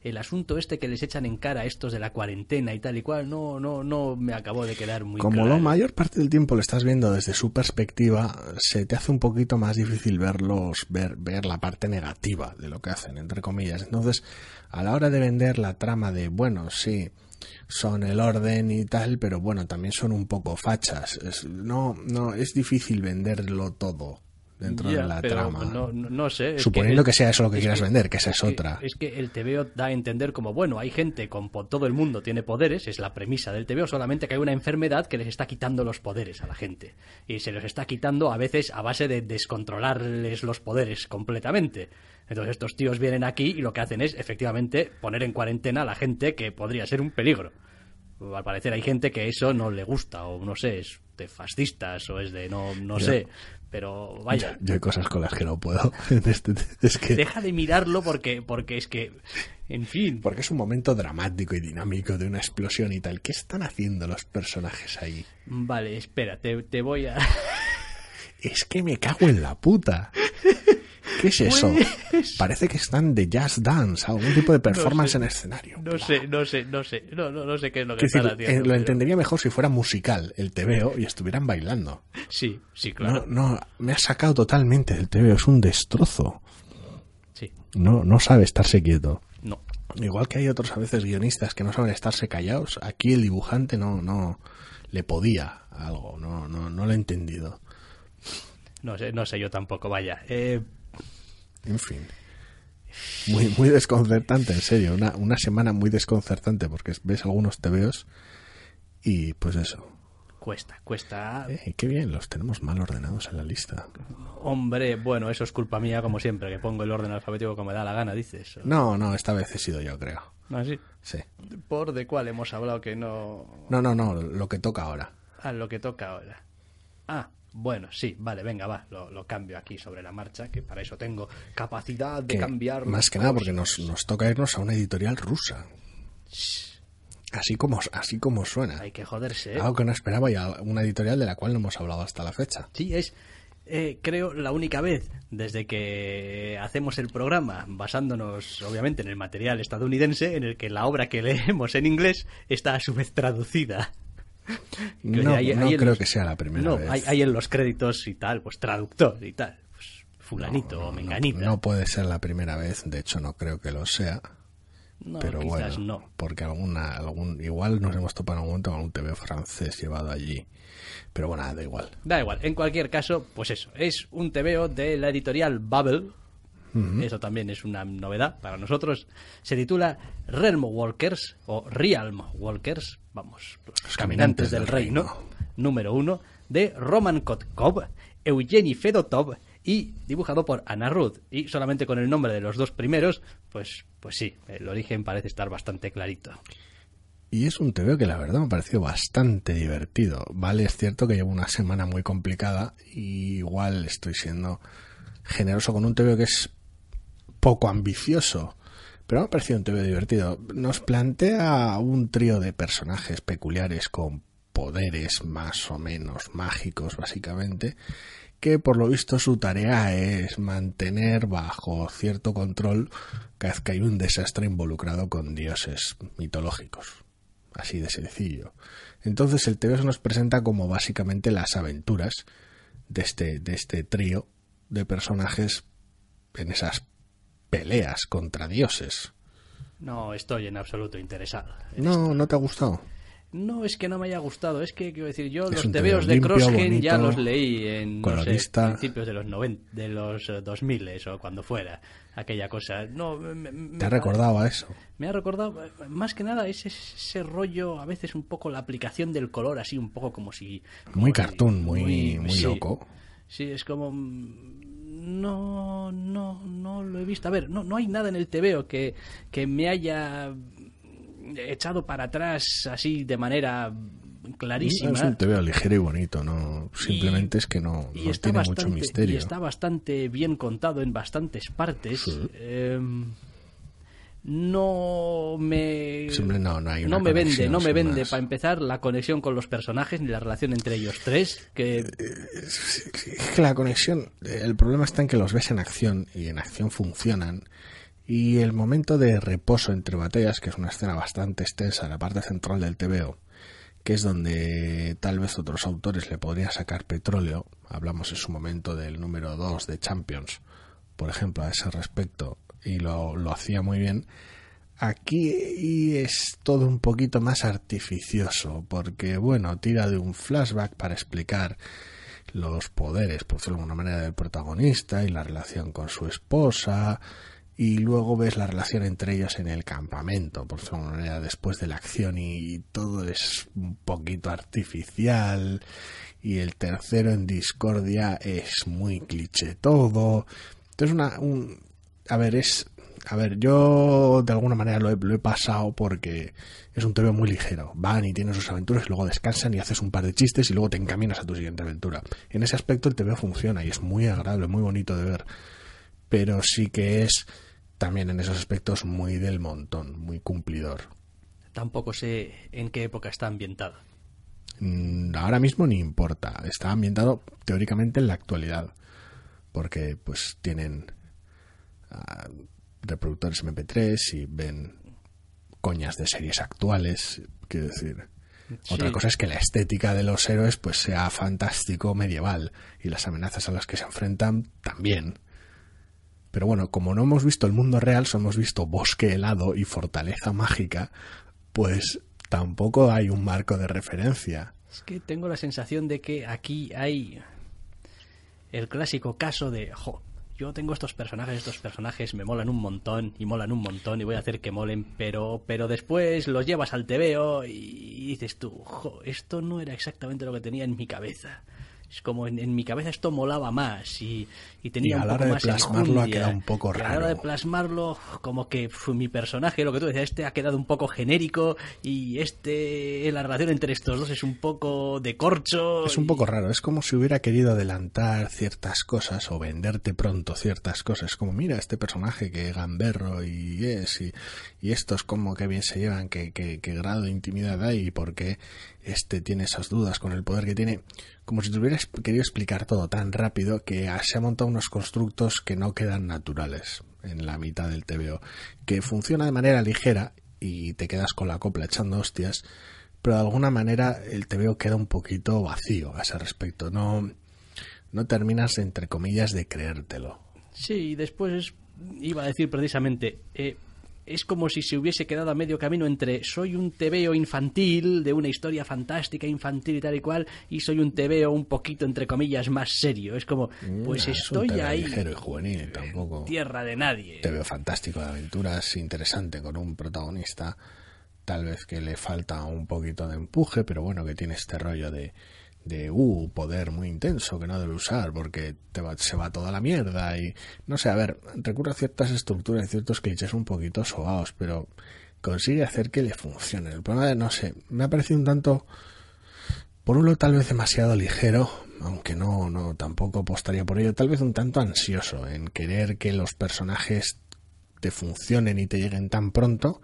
S1: el asunto este que les echan en cara a estos de la cuarentena y tal y cual no no no me acabó de quedar muy
S2: Como
S1: claro.
S2: la mayor parte del tiempo lo estás viendo desde su perspectiva, se te hace un poquito más difícil verlos, ver, ver la parte negativa de lo que hacen, entre comillas. Entonces, a la hora de vender la trama de, bueno, sí, son el orden y tal, pero bueno, también son un poco fachas. Es, no, no, es difícil venderlo todo dentro
S1: Ya,
S2: de la
S1: pero
S2: trama.
S1: No, sé.
S2: Suponiendo que sea eso lo que
S1: es
S2: quieras vender, que esa es otra.
S1: Es que el TVO da a entender como, bueno, hay gente con todo el mundo tiene poderes, es la premisa del TVO, solamente que hay una enfermedad que les está quitando los poderes a la gente. Y se los está quitando a veces a base de descontrolarles los poderes completamente. Entonces estos tíos vienen aquí y lo que hacen es, efectivamente, poner en cuarentena a la gente que podría ser un peligro. Al parecer hay gente que eso no le gusta, o no sé, es de fascistas, o es de no, no sé. Pero vaya,
S2: Yo hay cosas con las que no puedo. (laughs) este- es que...
S1: deja de mirarlo porque, porque es que, en fin,
S2: Porque es un momento dramático y dinámico de una explosión y tal. ¿Qué están haciendo los personajes ahí?
S1: vale, espera, te, te voy a... (laughs)
S2: Es que me cago en la puta. ¿Qué es eso?
S1: Pues-
S2: Parece que están de jazz dance, algún tipo de (laughs) performance
S1: sé.
S2: en escenario.
S1: No sé, no sé, no sé, no, no, no sé qué es lo que están haciendo.
S2: eh, lo
S1: pero-
S2: entendería mejor si fuera musical el TVO y estuvieran bailando.
S1: Sí, sí, claro.
S2: No, no, me ha sacado totalmente del TVO, es un destrozo.
S1: Sí,
S2: No, no sabe estarse quieto.
S1: no.
S2: Igual que hay otros a veces guionistas que no saben estarse callados, aquí el dibujante no, no le podía algo, no, no, no lo he entendido.
S1: No sé, no sé yo tampoco, vaya. Eh,
S2: En fin. Muy, muy desconcertante, en serio. Una, una semana muy desconcertante porque ves algunos tebeos y pues eso.
S1: cuesta, cuesta.
S2: Eh, qué bien, los tenemos mal ordenados en la lista.
S1: Hombre, bueno, eso es culpa mía, como siempre, que pongo el orden alfabético como me da la gana, dices.
S2: No, no, esta vez he sido yo, creo.
S1: ¿Ah, sí?
S2: Sí.
S1: Por de cuál hemos hablado que no...
S2: No, no, no, lo que toca ahora.
S1: A lo que toca ahora. Ah, bueno, sí, vale, venga, va, lo, lo cambio aquí sobre la marcha, que para eso tengo capacidad de
S2: Que,
S1: cambiar.
S2: más que nada porque nos, nos toca irnos a una editorial rusa. Así como, así como suena.
S1: Hay que joderse, ¿eh?
S2: Algo que no esperaba y a- una editorial de la cual no hemos hablado hasta la fecha.
S1: Sí, es, eh, creo, la única vez desde que hacemos el programa, basándonos obviamente en el material estadounidense, en el que la obra que leemos en inglés está a su vez traducida. (laughs)
S2: No,
S1: Hay-
S2: no
S1: hay
S2: creo
S1: los-
S2: que sea la primera
S1: no,
S2: vez.
S1: hay, hay en los créditos y tal, pues traductor y tal. Pues, fulanito
S2: No,
S1: o menganita.
S2: No, puede ser la primera vez, de hecho no creo que lo sea.
S1: No,
S2: pero
S1: quizás
S2: bueno,
S1: no.
S2: porque alguna, algún, igual nos hemos topado en algún momento con un TV francés llevado allí. Pero bueno, da igual.
S1: Da igual, en cualquier caso, pues eso, es un TVO de la editorial Bubble. Eso también es una novedad para nosotros. Se titula Realm Walkers o Realm Walkers, vamos, los caminantes del, reino, número uno, de Roman Kotkov, Eugeni Fedotov y dibujado por Anna Ruth. Y solamente con el nombre de los dos primeros, pues, pues sí, el origen parece estar bastante clarito.
S2: Y es un TV que la verdad me ha parecido bastante divertido. Vale, es cierto que llevo una semana muy complicada y igual estoy siendo generoso con un TV que es poco ambicioso. Pero me ha parecido un TV divertido. Nos plantea un trío de personajes peculiares con poderes más o menos mágicos, básicamente, que por lo visto su tarea es mantener bajo cierto control cada vez que hay un desastre involucrado con dioses mitológicos. Así de sencillo. Entonces el TV nos presenta como básicamente las aventuras de este, de este trío de personajes en esas peleas contra dioses.
S1: No estoy en absoluto interesado. en
S2: No, ¿no te ha gustado?
S1: No es que no me haya gustado, es que quiero decir, yo
S2: Es
S1: los
S2: TVO
S1: de Crossgen ya los leí en no sé, principios de los 90, de los eh, 2000 o cuando fuera aquella cosa. No, me, me-
S2: ¿Te ha
S1: me-
S2: recordado a eso?
S1: Me ha recordado, eh, más que nada, ese, ese rollo, a veces un poco la aplicación del color, así un poco como si... como
S2: Muy
S1: si-
S2: cartoon, muy, muy
S1: sí.
S2: loco.
S1: Sí, es como... No, no, no lo he visto. A ver, no, no hay nada en el TVO que, que me haya echado para atrás así de manera clarísima.
S2: Es un TV ligero y bonito, no simplemente es que no, tiene
S1: bastante,
S2: mucho misterio.
S1: Y está bastante bien contado en bastantes partes.
S2: Sí.
S1: Em, no me
S2: no, no hay una
S1: me vende no me vende
S2: más.
S1: para empezar la conexión con los personajes ni la relación entre ellos tres que
S2: Es que la conexión, el problema está en que los ves en acción y en acción funcionan. Y el momento de reposo entre batallas, que es una escena bastante extensa en la parte central del TVO, que es donde tal vez otros autores le podrían sacar petróleo, hablamos en su momento del número 2 de Champions, por ejemplo, a ese respecto, y lo, lo hacía muy bien, Aquí es todo un poquito más artificioso, porque, bueno, tira de un flashback para explicar los poderes, por decirlo de alguna manera, del protagonista y la relación con su esposa, y luego ves la relación entre ellos en el campamento, por decirlo de alguna manera, después de la acción, y todo es un poquito artificial, y el tercero en discordia es muy cliché todo. Entonces, una, un, a ver, es a ver, yo de alguna manera lo he, lo he pasado porque es un TV muy ligero. Van y tienen sus aventuras y luego descansan y haces un par de chistes y luego te encaminas a tu siguiente aventura. En ese aspecto el TV funciona y es muy agradable, muy bonito de ver. Pero sí que es también en esos aspectos muy del montón, muy cumplidor.
S1: tampoco sé en qué época está ambientado
S2: Mm, Ahora mismo ni importa. Está ambientado teóricamente en la actualidad. Porque pues tienen ah, reproductores MP3 y ven coñas de series actuales. Quiero decir. Otra cosa es que la estética de los héroes pues sea fantástico medieval y las amenazas a las que se enfrentan también. Pero bueno, como no hemos visto el mundo real, solo hemos visto bosque helado y fortaleza mágica, pues tampoco hay un marco de referencia.
S1: es que tengo la sensación de que aquí hay el clásico caso de jo, yo tengo estos personajes, estos personajes me molan un montón y molan un montón y voy a hacer que molen, pero, pero después los llevas al TVO y dices tú, jo, esto no era exactamente lo que tenía en mi cabeza. Es como en, en mi cabeza esto molaba más y, y tenía
S2: Y a
S1: un
S2: la
S1: poco
S2: hora de
S1: más
S2: plasmarlo ha quedado un poco
S1: Y a la hora de
S2: raro.
S1: plasmarlo, como que pf, mi personaje, lo que tú decías, este ha quedado un poco genérico y este, la relación entre estos dos es un poco de corcho.
S2: Es un
S1: y-
S2: poco raro, es como si hubiera querido adelantar ciertas cosas o venderte pronto ciertas cosas, como mira este personaje que gamberro y es, y, y estos como que bien se llevan, que, que, que grado de intimidad hay y por qué este tiene esas dudas con el poder que tiene, como si te querido explicar todo tan rápido que se ha montado unos constructos que no quedan naturales en la mitad del TVO, que funciona de manera ligera y te quedas con la copla echando hostias, pero de alguna manera el TVO queda un poquito vacío a ese respecto. No, no terminas, entre comillas, de creértelo.
S1: Sí, y después iba a decir precisamente, eh, es como si se hubiese quedado a medio camino entre soy un tebeo infantil de una historia fantástica infantil y tal y cual y soy un tebeo un poquito entre comillas más serio es como pues
S2: es un
S1: estoy
S2: tebeo
S1: ahí
S2: ligero y juvenil, tampoco.
S1: tierra de nadie
S2: Te veo fantástico de aventuras, interesante con un protagonista, tal vez que le falta un poquito de empuje, pero bueno, que tiene este rollo de, de uh, poder muy intenso que no debe usar porque te va- se va toda la mierda y no sé, a ver, recurre a ciertas estructuras y ciertos clichés un poquito sobaos, pero consigue hacer que le funcione. El problema de, no sé, me ha parecido un tanto por un lado tal vez demasiado ligero, aunque no, no tampoco apostaría por ello, tal vez un tanto ansioso en querer que los personajes te funcionen y te lleguen tan pronto,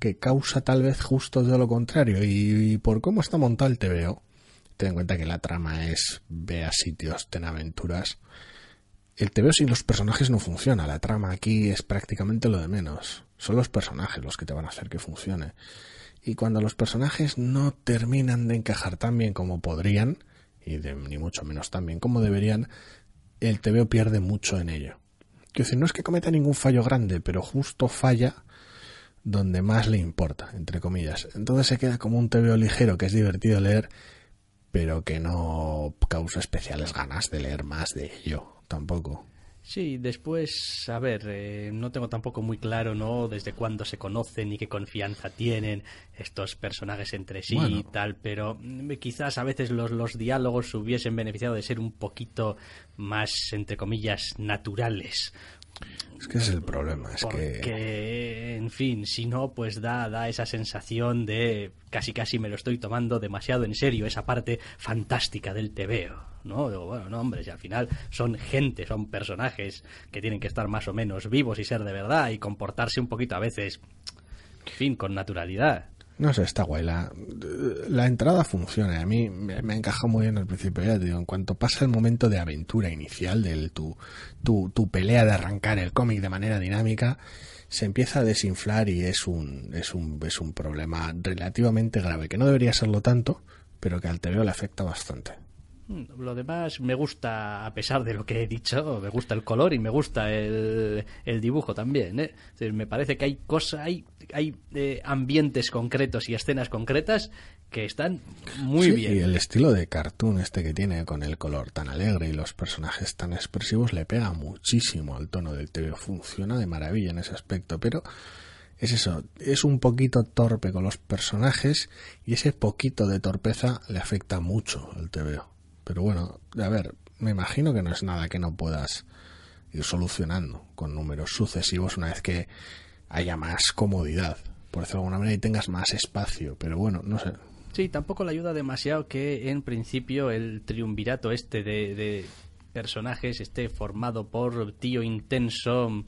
S2: que causa tal vez justo de lo contrario. Y, y por cómo está montado el TVO, ten en cuenta que la trama es ve a sitios, ten aventuras. El TVO sin los personajes no funciona, la trama aquí es prácticamente lo de menos. Son los personajes los que te van a hacer que funcione. Y cuando los personajes no terminan de encajar tan bien como podrían, y de, ni mucho menos tan bien como deberían, el TVO pierde mucho en ello. Quiero decir, no es que cometa ningún fallo grande, pero justo falla donde más le importa, entre comillas. Entonces se queda como un TVO ligero que es divertido leer, pero que no causa especiales ganas de leer más de ello, tampoco.
S1: Sí, después, a ver, eh, no tengo tampoco muy claro, ¿no? Desde cuándo se conocen y qué confianza tienen estos personajes entre sí
S2: Bueno.
S1: y tal, pero mm, quizás a veces los, los diálogos se hubiesen beneficiado de ser un poquito más, entre comillas, naturales.
S2: Es que es el problema, es
S1: Porque,
S2: que...
S1: en fin, si no, pues da, da esa sensación de casi casi me lo estoy tomando demasiado en serio, esa parte fantástica del tebeo, ¿no? Digo, bueno, no, hombre, si al final son gente, son personajes que tienen que estar más o menos vivos y ser de verdad y comportarse un poquito a veces, en fin, con naturalidad.
S2: No sé, está guay. La, la entrada funciona. A mí me, encaja muy bien al principio. Ya te digo, en cuanto pasa el momento de aventura inicial, de tu, tu, tu pelea de arrancar el cómic de manera dinámica, se empieza a desinflar y es un, es un, es un problema relativamente grave, que no debería serlo tanto, pero que al TVO le afecta bastante.
S1: Mm, Lo demás me gusta, a pesar de lo que he dicho, me gusta el color y me gusta el, el dibujo también. ¿eh? Es decir, me parece que hay cosas, hay, hay eh, ambientes concretos y escenas concretas que están muy
S2: Sí,
S1: bien.
S2: Y el estilo de cartoon este que tiene con el color tan alegre y los personajes tan expresivos le pega muchísimo al tono del TV. Funciona de maravilla en ese aspecto, pero es eso, es un poquito torpe con los personajes y ese poquito de torpeza le afecta mucho al TVO. Pero bueno, a ver, me imagino que no es nada que no puedas ir solucionando con números sucesivos una vez que haya más comodidad, por decirlo de alguna manera, y tengas más espacio. Pero bueno, no sé,
S1: Sí, tampoco le ayuda demasiado que en principio el triunvirato este de, de personajes esté formado por tío intenso,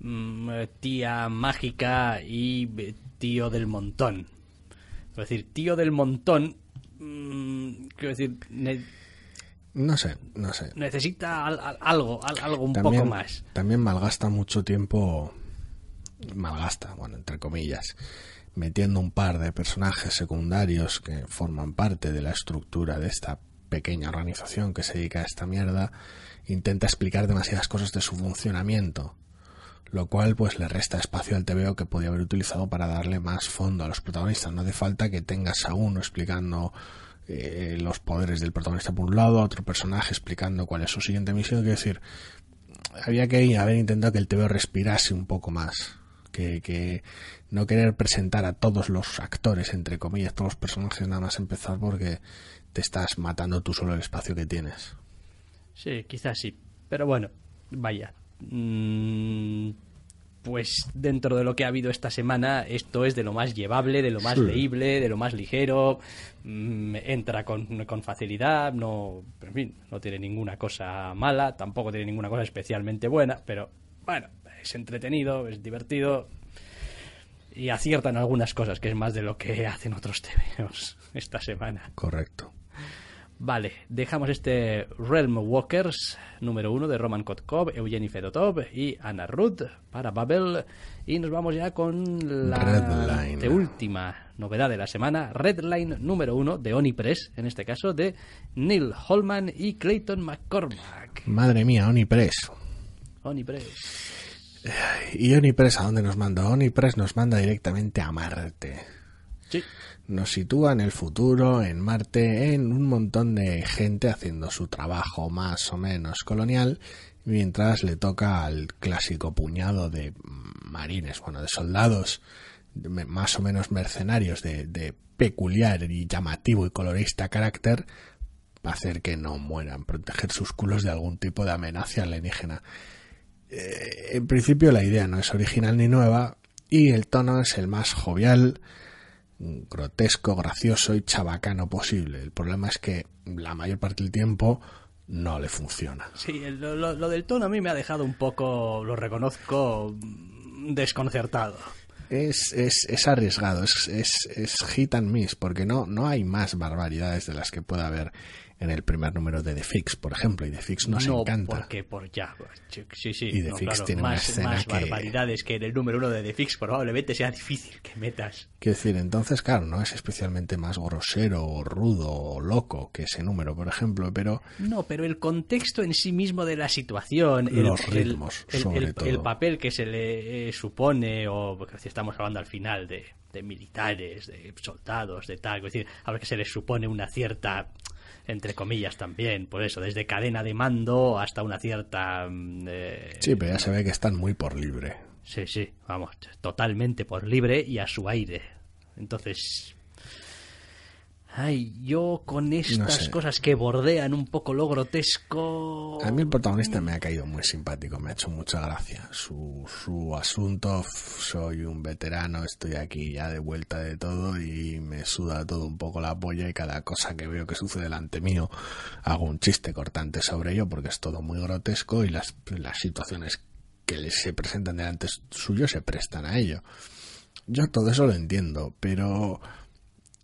S1: mm, tía mágica y eh, tío del montón. Es decir, tío del montón, mm, quiero decir,
S2: no sé, no sé.
S1: necesita al- al- algo, al- algo un
S2: también,
S1: poco más.
S2: También malgasta mucho tiempo, malgasta, bueno, entre comillas, metiendo un par de personajes secundarios que forman parte de la estructura de esta pequeña organización que se dedica a esta mierda, intenta explicar demasiadas cosas de su funcionamiento, lo cual pues le resta espacio al TVO que podía haber utilizado para darle más fondo a los protagonistas. No hace falta que tengas a uno explicando eh, los poderes del protagonista por un lado, a otro personaje explicando cuál es su siguiente misión, quiero decir, había que haber intentado que el TVO respirase un poco más. Que, que no querer presentar a todos los actores, entre comillas, todos los personajes, nada más empezar porque te estás matando tú solo el espacio que tienes.
S1: Sí, quizás sí. Pero bueno, vaya. Mm, pues dentro de lo que ha habido esta semana, esto es de lo más llevable, de lo más
S2: Sí.
S1: leíble, de lo más ligero. Mm, entra con, con facilidad, no, en fin, no tiene ninguna cosa mala, tampoco tiene ninguna cosa especialmente buena, pero bueno, es entretenido, es divertido y aciertan algunas cosas, que es más de lo que hacen otros (laughs) TVOs esta semana.
S2: Correcto.
S1: Vale, dejamos este Realm Walkers número uno de Roman Kotkov, Evgeny Fedotov y Anna Ruth para Babel y nos vamos ya con la última novedad de la semana, Redline número uno de Oni Press, en este caso de Neil Holman y Clayton McCormack.
S2: Madre mía, Onipress.
S1: Oni Press.
S2: ¿Y Onipress a dónde nos manda? Onipress nos manda directamente a Marte.
S1: Sí.
S2: Nos sitúa en el futuro, en Marte, en un montón de gente haciendo su trabajo más o menos colonial, mientras le toca al clásico puñado de marines, bueno, de soldados más o menos mercenarios de, de peculiar y llamativo y colorista carácter hacer que no mueran, proteger sus culos de algún tipo de amenaza alienígena. Eh, en principio la idea no es original ni nueva y el tono es el más jovial, grotesco, gracioso y chabacano posible. El problema es que la mayor parte del tiempo no le funciona.
S1: Sí, lo, lo- lo del tono a mí me ha dejado un poco, lo reconozco, desconcertado.
S2: Es, es, es arriesgado, es, es, es hit and miss, porque no, no hay más barbaridades de las que pueda haber en el primer número de The Fix, por ejemplo, y The Fix nos
S1: no,
S2: encanta.
S1: porque por ya. Sí, sí.
S2: Y The
S1: no,
S2: Fix
S1: claro,
S2: tiene una
S1: más,
S2: escena
S1: más
S2: que-
S1: barbaridades que en el número uno de The Fix probablemente sea difícil que metas.
S2: Quiero decir, entonces, claro, no es especialmente más grosero, o rudo o loco que ese número, por ejemplo, pero
S1: No, pero el contexto en sí mismo de la situación,
S2: Los
S1: el-
S2: ritmos,
S1: el,
S2: sobre
S1: el-
S2: todo.
S1: el papel que se le eh, supone, o porque si estamos hablando al final de, de militares, de soldados, de tal, es decir, a ver que se les supone una cierta, entre comillas también, por eso, desde cadena de mando hasta una cierta... mm, eh,
S2: sí, pero ya se ve que están muy por libre.
S1: Sí, sí, vamos, totalmente por libre y a su aire. Entonces, ay, yo con estas
S2: sé.
S1: cosas que bordean un poco lo grotesco...
S2: A mí el protagonista me ha caído muy simpático, me ha hecho mucha gracia. Su, su asunto, soy un veterano, estoy aquí ya de vuelta de todo y me suda todo un poco la polla y cada cosa que veo que sucede delante mío hago un chiste cortante sobre ello porque es todo muy grotesco y las, las situaciones que se presentan delante suyo se prestan a ello. Yo todo eso lo entiendo, pero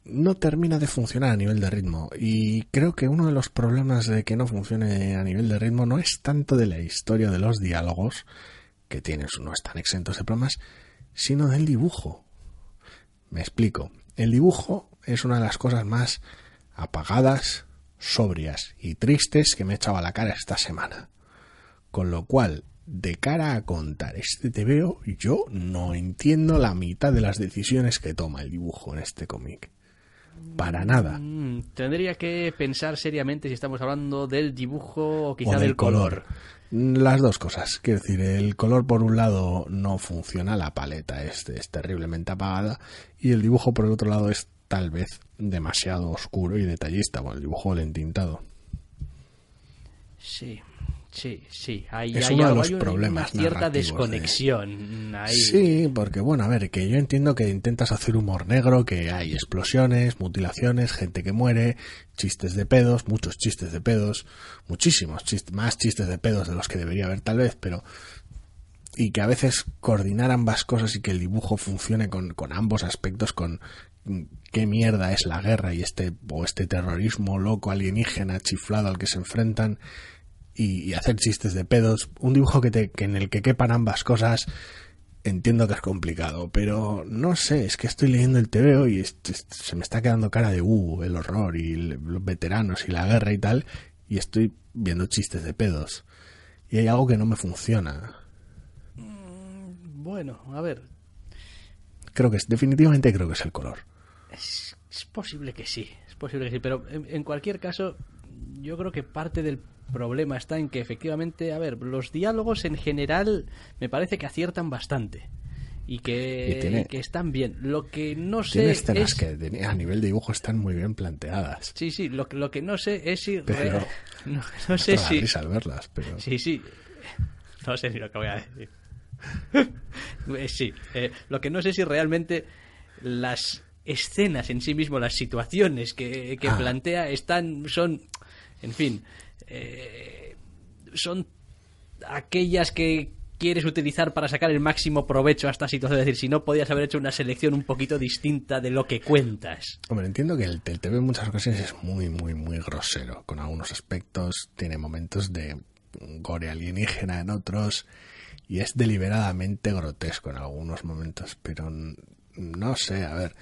S2: no termina de funcionar a nivel de ritmo. Y creo que uno de los problemas de que no funcione a nivel de ritmo no es tanto de la historia de los diálogos que tienen no están exentos de problemas sino del dibujo. Me explico. El dibujo es una de las cosas más apagadas sobrias y tristes que me he echado a la cara esta semana. Con lo cual de cara a contar este TVO yo no entiendo la mitad de las decisiones que toma el dibujo en este cómic para nada
S1: Mm, tendría que pensar seriamente si estamos hablando del dibujo o quizá
S2: o
S1: del color.
S2: Las dos cosas. Quiero decir, el color por un lado no funciona, la paleta es, es terriblemente apagada y el dibujo por el otro lado es tal vez demasiado oscuro y detallista, bueno, el dibujo entintado.
S1: Sí, sí, sí. Hay,
S2: Es
S1: hay
S2: uno de
S1: algo-
S2: los
S1: hay una-
S2: problemas
S1: una cierta
S2: de-
S1: desconexión. ahí.
S2: Sí, porque bueno, a ver, que yo entiendo que intentas hacer humor negro, que hay explosiones, mutilaciones, gente que muere, chistes de pedos, muchos chistes de pedos, muchísimos chistes, más chistes de pedos de los que debería haber tal vez, pero y que a veces coordinar ambas cosas y que el dibujo funcione con, con ambos aspectos, con mm, qué mierda es la guerra y este o este terrorismo loco alienígena chiflado al que se enfrentan y, hacer chistes de pedos, un dibujo que, te, que en el que quepan ambas cosas, entiendo que es complicado, pero no sé, es que estoy leyendo el TVO y se me está quedando cara de uh, el horror y el- los veteranos y la guerra y tal, y estoy viendo chistes de pedos. Y hay algo que no me funciona.
S1: Bueno, a ver,
S2: Creo que es, definitivamente creo que es el color.
S1: es, es posible que sí, es posible que sí, pero en, en cualquier caso, yo creo que parte del problema está en que efectivamente, a ver, los diálogos en general me parece que aciertan bastante. Y que,
S2: Y tiene-
S1: y que están bien. Lo que no sé
S2: Tiene escenas
S1: es...
S2: que a nivel de dibujo están muy bien planteadas.
S1: Sí, sí, lo, que- lo que no sé es si...
S2: Pero-
S1: re- No, (laughs) no sé si...
S2: risa al verlas, pero
S1: Sí, sí. No sé ni lo que voy a decir. (laughs) Eh, sí. eh, lo que no sé si realmente las escenas en sí mismo, las situaciones que, que
S2: Ah.
S1: plantea están, son, en fin, eh, son aquellas que quieres utilizar para sacar el máximo provecho a esta situación. Es decir, si no podías haber hecho una selección un poquito distinta de lo que cuentas.
S2: Hombre, entiendo que el, el TV en muchas ocasiones es muy, muy, muy grosero. Con algunos aspectos, tiene momentos de gore alienígena en otros y es deliberadamente grotesco en algunos momentos, pero no sé, a ver,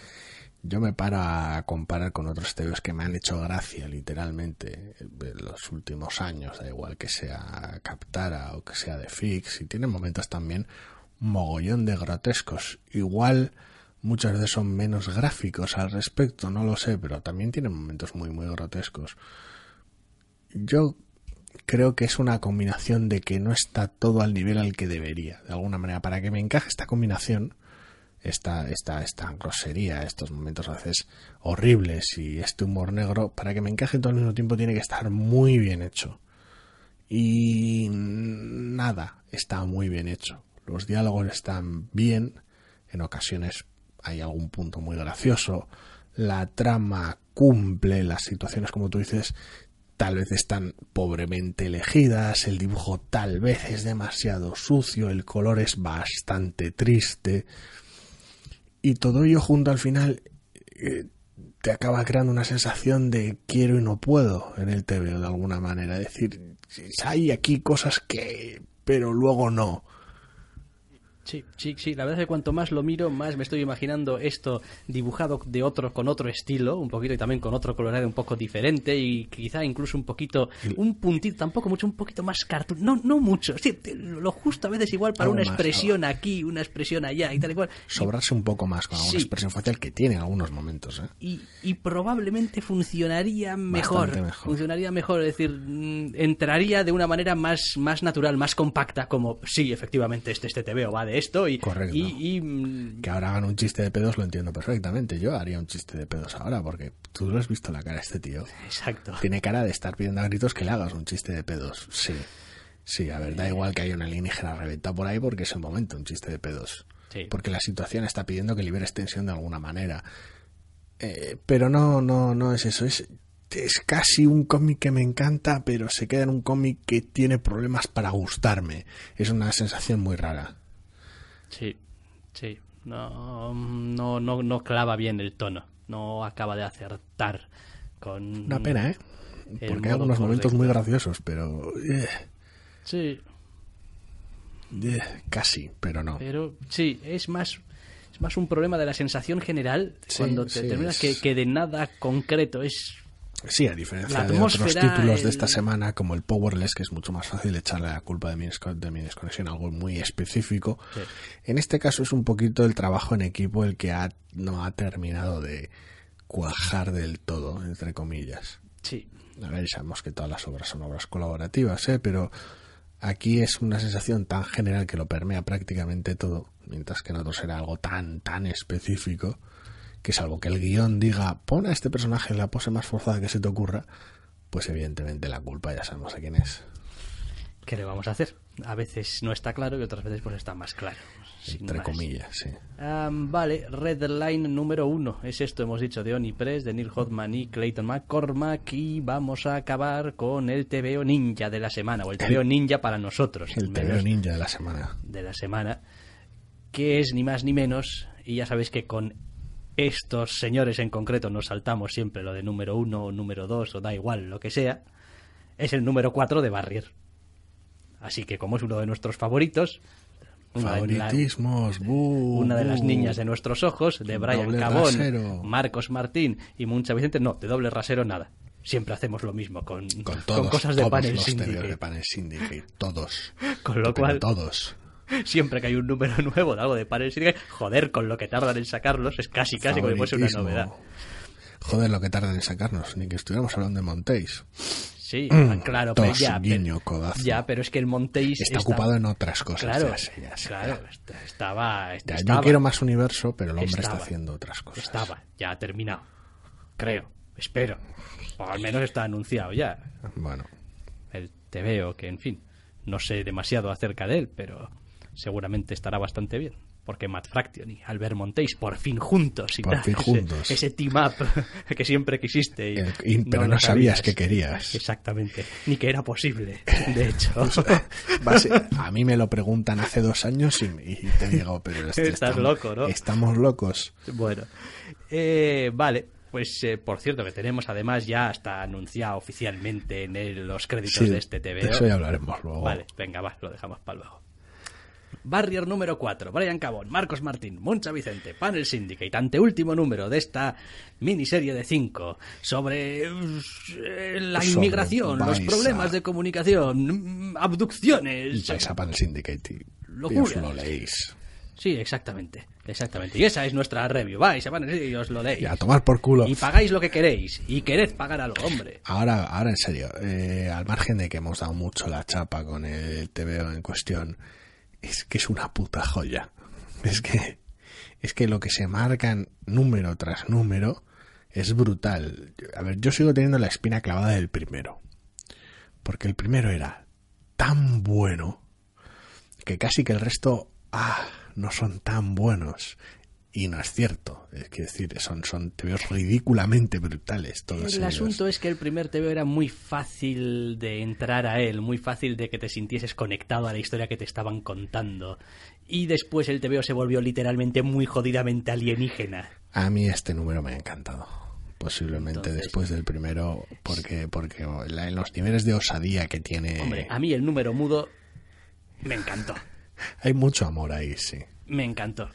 S2: yo me paro a comparar con otros TVs que me han hecho gracia, literalmente, en los últimos años, da igual que sea Captara o que sea de Fix, y tienen momentos también mogollón de grotescos. Igual muchas veces son menos gráficos al respecto, no lo sé, pero también tienen momentos muy, muy grotescos. Yo creo que es una combinación de que no está todo al nivel al que debería, de alguna manera. Para que me encaje esta combinación, esta, esta, esta grosería, estos momentos a veces horribles y este humor negro, para que me encaje todo al mismo tiempo tiene que estar muy bien hecho. Y nada está muy bien hecho. Los diálogos están bien, en ocasiones hay algún punto muy gracioso, la trama cumple, las situaciones como tú dices tal vez están pobremente elegidas, el dibujo tal vez es demasiado sucio, el color es bastante triste y todo ello junto al final eh, te acaba creando una sensación de quiero y no puedo en el TV de alguna manera, es decir, hay aquí cosas que pero luego no
S1: Sí, sí, sí. La verdad es que cuanto más lo miro, más me estoy imaginando esto dibujado de otro, con otro estilo, un poquito y también con otro colorado un poco diferente y quizá incluso un poquito, un puntito, tampoco mucho, un poquito más cartoon. No, no mucho. Sí, lo justo a veces igual para una expresión aquí, una expresión allá y tal y cual.
S2: Sobrarse un poco más con alguna expresión facial que tiene en algunos momentos. ¿eh?
S1: Y, y probablemente funcionaría mejor, mejor, Funcionaría mejor, es decir, mm, entraría de una manera más, más natural, más compacta, como sí, efectivamente, este, este te veo, va de esto y,
S2: Correcto.
S1: y,
S2: mm, que ahora hagan un chiste de pedos lo entiendo perfectamente. Yo haría un chiste de pedos ahora porque tú lo has visto la cara de este tío.
S1: Exacto.
S2: Tiene cara de estar pidiendo a gritos que le hagas un chiste de pedos. Sí. Sí, a ver, da igual que haya una alienígena reventado por ahí porque es el momento, un chiste de pedos.
S1: Sí.
S2: Porque la situación está pidiendo que liberes tensión de alguna manera. Eh, pero no, no, no es eso. Es, es casi un cómic que me encanta, pero se queda en un cómic que tiene problemas para gustarme. Es una sensación muy rara.
S1: Sí, sí. No, no, no, no clava bien el tono. No acaba de acertar con.
S2: Una pena, ¿eh? Porque hay algunos momentos muy graciosos, pero. eh,
S1: Sí,
S2: eh, casi, pero no.
S1: pero sí, es más. Es más un problema de la sensación general
S2: Sí,
S1: cuando te
S2: sí,
S1: terminas
S2: es-
S1: que, que de nada concreto. Es
S2: Sí, a diferencia de otros títulos de esta semana, como el Powerless, que es mucho más fácil echarle la culpa de mi, de mi desconexión a algo muy específico.
S1: Sí.
S2: En este caso es un poquito el trabajo en equipo el que ha, no ha terminado de cuajar del todo, entre comillas.
S1: sí,
S2: A ver, sabemos que todas las obras son obras colaborativas, ¿eh? pero aquí es una sensación tan general que lo permea prácticamente todo, mientras que en otros era algo tan, tan específico, que salvo que el guion diga, pon a este personaje en la pose más forzada que se te ocurra, pues evidentemente la culpa ya sabemos de quién es.
S1: ¿qué le vamos a hacer? A veces no está claro y otras veces pues está más claro.
S2: Entre
S1: más.
S2: comillas, sí.
S1: Vale, Red Line número uno. Es esto, hemos dicho, de Oni Press, de Neil Hodgman y Clayton McCormack. Y vamos a acabar con el TVO Ninja de la semana, o el TVO Ninja para nosotros.
S2: El TVO ninja de la semana.
S1: de la semana, que es ni más ni menos, y ya sabéis que con estos señores en concreto nos saltamos siempre lo de número uno o número dos, o da igual, lo que sea, es el número cuatro de Barrier. Así que como es uno de nuestros favoritos, una de la-
S2: Favoritismos,
S1: una de las niñas de nuestros ojos, de Brian Cabón,
S2: rasero.
S1: Marcos Martín y Muncha Vicente, no, de doble rasero nada. Siempre hacemos lo mismo con,
S2: Con todos,
S1: cosas de
S2: todos
S1: Panel
S2: los TVOs
S1: Syndicate.
S2: de Panel Syndicate, todos. (laughs)
S1: Con lo cual-
S2: todos.
S1: Siempre que hay un número (laughs) nuevo de algo de Syndicate, joder, con lo que tardan en sacarlos, es casi casi como si fuese una novedad.
S2: Joder, lo que tardan en sacarnos, ni que estuviéramos hablando de Montéis.
S1: Sí, ah, claro, pero
S2: Tos,
S1: ya, pero,
S2: guiño, codazo.
S1: ya, pero es que el Montéis
S2: Está
S1: estaba-
S2: ocupado en otras cosas.
S1: Claro,
S2: ya sé, ya sé,
S1: claro,
S2: ya.
S1: est- estaba, est-
S2: Ya,
S1: estaba,
S2: yo quiero más universo, pero el hombre
S1: Estaba.
S2: está haciendo otras cosas.
S1: estaba, ya ha terminado, creo, espero, o al menos está anunciado ya.
S2: Bueno,
S1: El te veo que, en fin, no sé demasiado acerca de él, pero seguramente estará bastante bien. porque Matt Fraction y Albert Montéis por fin juntos y
S2: Por
S1: tal,
S2: fin
S1: ese-
S2: juntos.
S1: Ese, team up (laughs) que siempre quisiste. y
S2: El- y- pero no sabías que querías.
S1: Exactamente, ni que era posible, de (laughs) hecho.
S2: Base- a mí me lo preguntan hace dos años y, y te digo, pero (laughs) este-
S1: Estás
S2: estamos,
S1: loco, ¿no?
S2: Estamos locos.
S1: Bueno, eh, vale. Pues eh, por cierto que tenemos además ya hasta anunciado oficialmente en el- los créditos
S2: Sí,
S1: de este
S2: de
S1: TVO.
S2: eso ya hablaremos luego.
S1: Vale, venga, va, lo dejamos para luego. Barrier número 4, Brian Cabón, Marcos Martín, Moncha Vicente, Panel Syndicate, anteúltimo número de esta miniserie de 5 sobre eh, la
S2: Sobre
S1: inmigración, los problemas
S2: a-
S1: de comunicación, mm, abducciones.
S2: Vais a Panel Syndicate y,
S1: Locuras.
S2: os lo leéis.
S1: Sí, exactamente, exactamente. Y esa es nuestra review. Vais a Panel Syndicate y os lo leéis.
S2: Y a tomar por culo.
S1: Y pagáis lo que queréis. Y quered pagar algo, hombre.
S2: Ahora, ahora en serio, eh, al margen de que hemos dado mucho la chapa con el TVO en cuestión, es que es una puta joya. Es que, es que lo que se marcan número tras número es brutal. A ver, yo sigo teniendo la espina clavada del primero. Porque el primero era tan bueno que casi que el resto, ah, no son tan buenos. Y no es cierto. Es que decir, son, son TVOs ridículamente brutales todos
S1: El
S2: ellos.
S1: asunto es que el primer TVO era muy fácil de entrar a él, muy fácil de que te sintieses conectado a la historia que te estaban contando. Y después el TVO se volvió literalmente muy jodidamente alienígena.
S2: A mí este número me ha encantado. Posiblemente
S1: Entonces-
S2: después del primero, porque, porque la- en los niveles de osadía que tiene,
S1: Hombre, a mí el número mudo me encantó.
S2: hay mucho amor ahí, sí.
S1: Me encantó.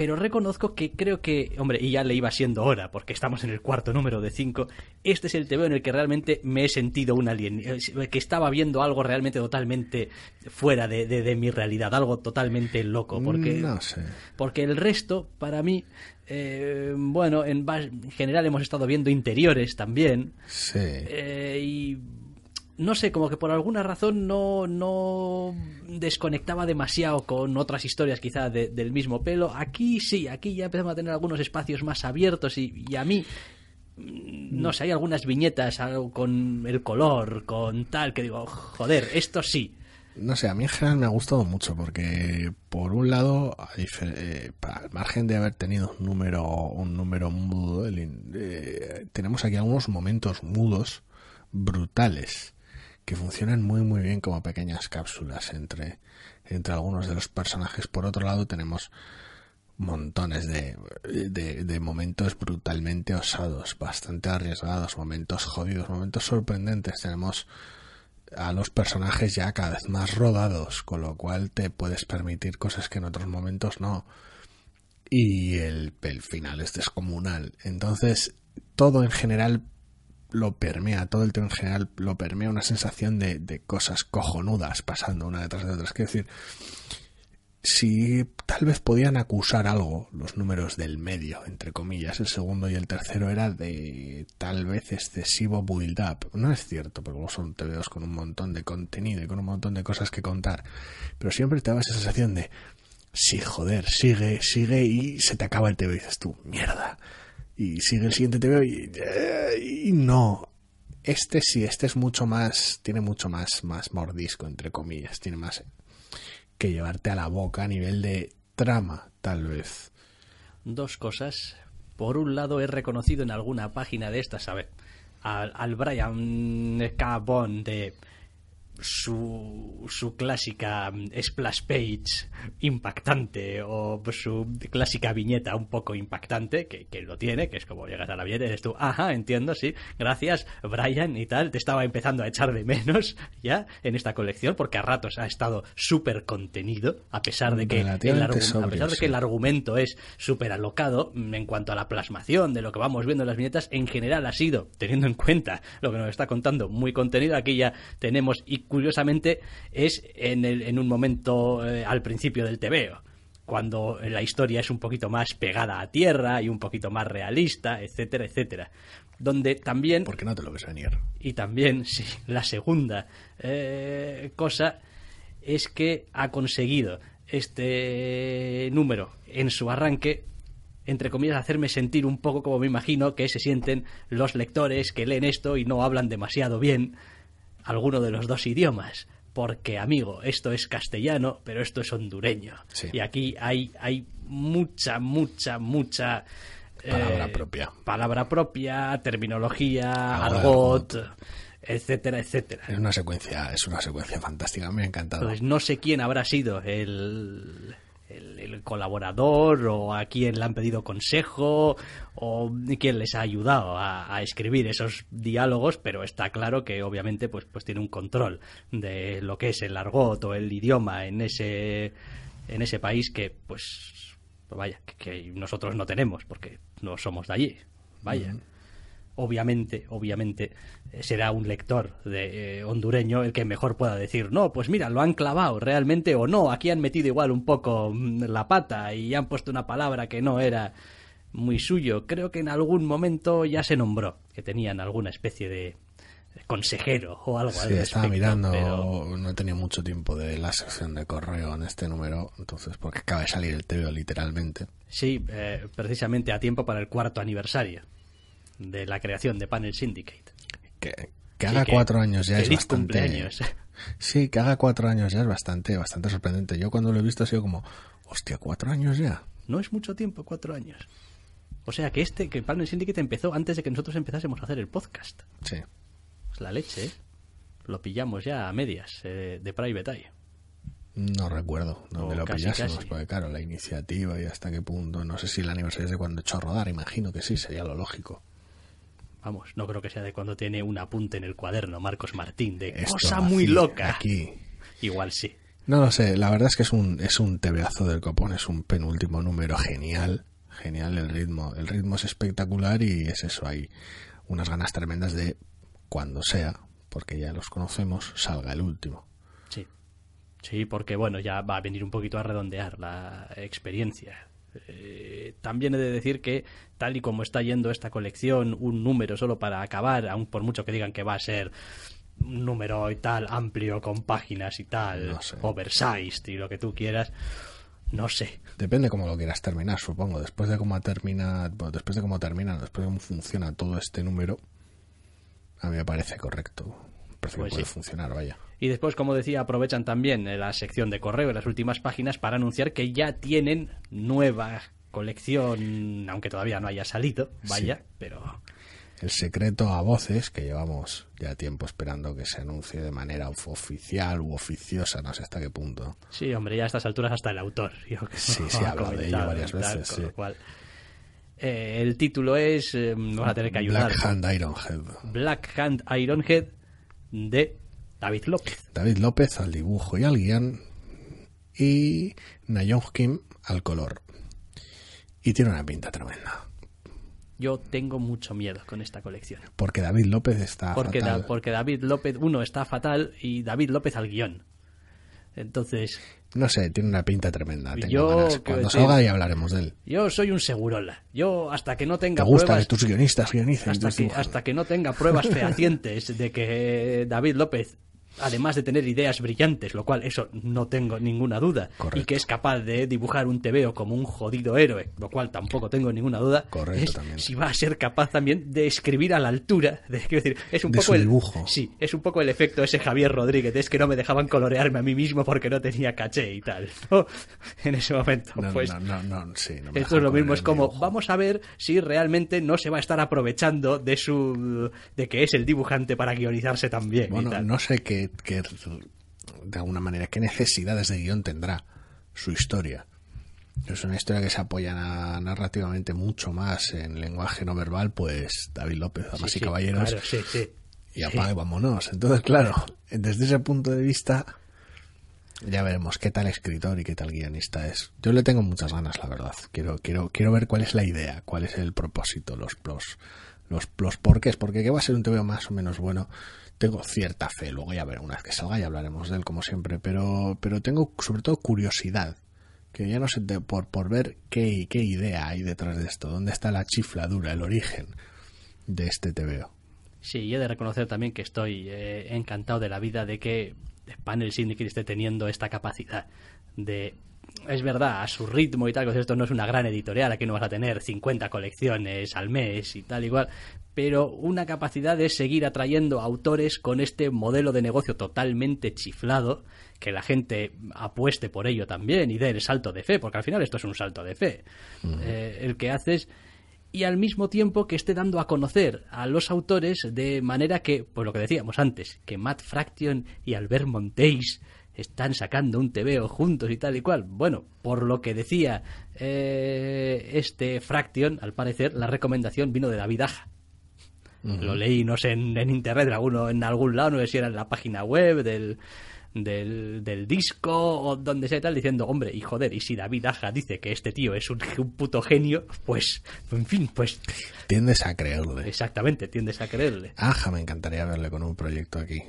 S1: Pero reconozco que creo que, hombre, y ya le iba siendo hora, porque estamos en el cuarto número de cinco, este es el TVO en el que realmente me he sentido un alien, eh, que estaba viendo algo realmente totalmente fuera de, de- de mi realidad, algo totalmente loco, porque,
S2: No sé.
S1: porque el resto, para mí, eh, bueno, en general hemos estado viendo interiores también,
S2: Sí.
S1: eh, y no sé, como que por alguna razón no, no desconectaba demasiado con otras historias quizá de- del mismo pelo. Aquí sí, aquí ya empezamos a tener algunos espacios más abiertos y, a mí, mm, no sé, hay algunas viñetas algo con el color, con tal, que digo, joder, esto sí.
S2: No sé, a mí en general me ha gustado mucho porque, por un lado, eh, al margen de haber tenido un número, un número mudo, eh, tenemos aquí algunos momentos mudos brutales que funcionan muy muy bien como pequeñas cápsulas entre, entre algunos de los personajes. Por otro lado, tenemos montones de, de, de momentos brutalmente osados, bastante arriesgados, momentos jodidos, momentos sorprendentes. Tenemos a los personajes ya cada vez más rodados, con lo cual te puedes permitir cosas que en otros momentos no. Y el, el final es descomunal. Entonces, todo en general lo permea, todo el tema en general lo permea una sensación de, de cosas cojonudas pasando una detrás de otras. Quiero decir, si tal vez podían acusar algo los números del medio, entre comillas, el segundo y el tercero era de tal vez excesivo build up. No es cierto, porque son TVOs con un montón de contenido y con un montón de cosas que contar, pero siempre te daba esa sensación de sí, joder, sigue, sigue y se te acaba el TVO y dices tú, mierda. Y sigue el siguiente TVO y, eh, y no. Este sí, este es mucho más, tiene mucho más, más mordisco, entre comillas, tiene más que llevarte a la boca a nivel de trama, tal vez.
S1: Dos cosas. Por un lado, he reconocido en alguna página de estas, a ver, al, al Brian. Bond de su, su clásica mm, splash page impactante o su clásica viñeta un poco impactante, que, que lo tiene, que es como llegas a la viñeta y dices tú, ajá, entiendo, sí, gracias, Brian y tal, te estaba empezando a echar de menos (laughs) ya en esta colección, porque a ratos ha estado súper contenido, a pesar de que el, a pesar de
S2: sí.
S1: que el argumento es súper alocado mm, en cuanto a la plasmación de lo que vamos viendo en las viñetas, en general ha sido, teniendo en cuenta lo que nos está contando, muy contenido. Aquí ya tenemos, y curiosamente es en, el- en un momento eh, al principio del TVO, cuando la historia es un poquito más pegada a tierra y un poquito más realista, etcétera, etcétera. Donde también
S2: ¿Por qué no te lo ves venir?
S1: y también, (laughs) sí, la segunda eh, cosa es que ha conseguido este número en su arranque, entre comillas, hacerme sentir un poco como me imagino que se sienten los lectores que leen esto y no hablan demasiado bien alguno de los dos idiomas. porque, amigo, esto es castellano, pero esto es hondureño.
S2: Sí.
S1: Y aquí hay, hay mucha, mucha, mucha...
S2: Palabra
S1: eh,
S2: propia.
S1: Palabra propia, terminología,
S2: Ahora,
S1: argot, etcétera, etcétera.
S2: Es una secuencia, es una secuencia fantástica, me ha encantado.
S1: Entonces no sé quién habrá sido el, el, el colaborador o a quién le han pedido consejo o quién les ha ayudado a, escribir esos diálogos, pero está claro que obviamente pues, pues tiene un control de lo que es el argot o el idioma en ese, en ese país que pues vaya, que, que nosotros no tenemos porque no somos de allí. Vaya obviamente, obviamente, eh, será un lector de eh, hondureño el que mejor pueda decir, no, pues mira, lo han clavado realmente o no, aquí han metido igual un poco mm, la pata y han puesto una palabra que no era muy suyo. Creo que en algún momento ya se nombró que tenían alguna especie de consejero o algo
S2: Sí,
S1: al
S2: estaba mirando,
S1: pero-
S2: no he tenido mucho tiempo de la sección de correo en este número, entonces, porque acaba de salir el TVO literalmente.
S1: Sí, eh, precisamente a tiempo para el cuarto aniversario de la creación de Panel Syndicate.
S2: Que, haga
S1: que-
S2: cuatro años ya es bastante.
S1: cumpleaños. (laughs)
S2: Sí, que haga cuatro años ya es bastante, bastante sorprendente. Yo cuando lo he visto ha sido como, hostia, cuatro años ya.
S1: No es mucho tiempo, cuatro años. O sea que este, que Panel Syndicate empezó antes de que nosotros empezásemos a hacer el podcast.
S2: Sí.
S1: Es la leche, ¿eh? Lo pillamos ya a medias eh, de Private Eye.
S2: No recuerdo dónde lo
S1: casi,
S2: pillásemos,
S1: casi.
S2: porque claro, la iniciativa y hasta qué punto, no sé si el aniversario es de cuando echó a rodar, imagino que sí, sería lo lógico.
S1: Vamos, no creo que sea de cuando tiene un apunte en el cuaderno Marcos Martín de
S2: Esto
S1: cosa muy loca.
S2: Aquí.
S1: Igual sí.
S2: No lo sé, la verdad es que es un, es un tebeazo del copón, es un penúltimo número genial, genial el ritmo, el ritmo es espectacular y es eso, hay unas ganas tremendas de cuando sea, porque ya los conocemos, salga el último.
S1: Sí. Sí, porque bueno, ya va a venir un poquito a redondear la experiencia. Eh, también he de decir que, tal y como está yendo esta colección, un número solo para acabar, aun por mucho que digan que va a ser un número y tal, amplio, con páginas y tal,
S2: No sé.
S1: oversized y lo que tú quieras, no sé.
S2: Depende cómo lo quieras terminar, supongo. Después de cómo termina, bueno, después de cómo termina, después de cómo funciona todo este número, a mí me parece correcto. Parece
S1: Pues
S2: que puede
S1: sí.
S2: funcionar, vaya.
S1: Y después, como decía, aprovechan también eh, la sección de correo en las últimas páginas para anunciar que ya tienen nueva colección, aunque todavía no haya salido, vaya, pero
S2: El secreto a voces, que llevamos ya tiempo esperando que se anuncie de manera of- oficial u oficiosa, no sé hasta qué punto.
S1: Sí, hombre, ya a estas alturas hasta el autor. yo que
S2: Sí, sí,
S1: ha
S2: ha hablado de ello varias
S1: tal,
S2: veces,
S1: con
S2: sí.
S1: lo cual, eh, el título es, eh, me van a tener que ayudar,
S2: Black Hand Ironhead.
S1: Black Hand Ironhead de David López.
S2: David López al dibujo y al guion. Y Nayon Kim al color. Y tiene una pinta tremenda.
S1: Yo tengo mucho miedo con esta colección.
S2: Porque David López está
S1: Porque,
S2: fatal.
S1: Da- porque David López, uno, está fatal y David López al guion. Entonces,
S2: No sé, tiene una pinta tremenda. Tengo
S1: Yo,
S2: ganas. Cuando
S1: decir-
S2: salga ya hablaremos de él.
S1: yo soy un segurola. Yo, hasta que no
S2: ¿Te
S1: tenga
S2: gusta
S1: pruebas...
S2: que tus guionistas guionicen?
S1: hasta que, hasta que no tenga pruebas (laughs) fehacientes de que David López, además de tener ideas brillantes, lo cual eso no tengo ninguna duda,
S2: Correcto.
S1: y que es capaz de dibujar un TVO como un jodido héroe, lo cual tampoco tengo ninguna duda,
S2: Correcto,
S1: es
S2: también.
S1: si va a ser capaz también de escribir a la altura, de, quiero decir, es un
S2: De
S1: poco
S2: su
S1: el
S2: dibujo.
S1: Sí, es un poco el efecto ese Javier Rodríguez, es que no me dejaban colorearme a mí mismo porque no tenía caché y tal, ¿no? (laughs) En ese momento,
S2: No,
S1: pues
S2: no, no, sí,
S1: esto es lo mismo, es como, vamos a ver si realmente no se va a estar aprovechando de su de que es el dibujante para guionizarse también. y
S2: Bueno,
S1: tal.
S2: no sé qué, qué- de alguna manera, qué necesidades de guion tendrá su historia. Es una historia que se apoya na- narrativamente mucho más en lenguaje no verbal, pues David López,
S1: Sí,
S2: damas y
S1: sí,
S2: caballeros,
S1: claro, sí,
S2: y y vámonos. Entonces, claro, desde ese punto de vista, ya veremos qué tal escritor y qué tal guionista es. Yo le tengo muchas ganas, la verdad. Quiero, quiero, quiero ver cuál es la idea, cuál es el propósito, los los, los, los porqués, porque que va a ser un TVO más o menos bueno. Tengo cierta fe, luego ya veré una vez que salga y hablaremos de él como siempre, pero, pero tengo sobre todo curiosidad, que ya no sé, de- por, por ver qué, qué idea hay detrás de esto, dónde está la chifladura, el origen de este TVO.
S1: Sí, y he de reconocer también que estoy eh, encantado de la vida de que Panel Syndicate esté teniendo esta capacidad de... Es verdad, a su ritmo y tal, pues esto no es una gran editorial, aquí no vas a tener 50 colecciones al mes y tal igual, pero una capacidad de seguir atrayendo autores con este modelo de negocio totalmente chiflado, que la gente apueste por ello también y dé el salto de fe, porque al final esto es un salto de fe. Eh, el que haces y al mismo tiempo que esté dando a conocer a los autores de manera que, pues lo que decíamos antes, que Matt Fraction y Albert Monteis están sacando un TVO juntos y tal y cual. Bueno, por lo que decía eh, este Fraction, al parecer la recomendación vino de David Aja. Lo leí, no sé, en, en internet, en, alguno, en algún lado, no sé si era en la página web del, del, del disco o donde sea y tal, diciendo, hombre, y joder, y si David Aja dice que este tío es un, un puto genio, pues, en fin, pues...
S2: Tiendes a creerle.
S1: Exactamente, tiendes a creerle.
S2: Aja, me encantaría verle con un proyecto aquí.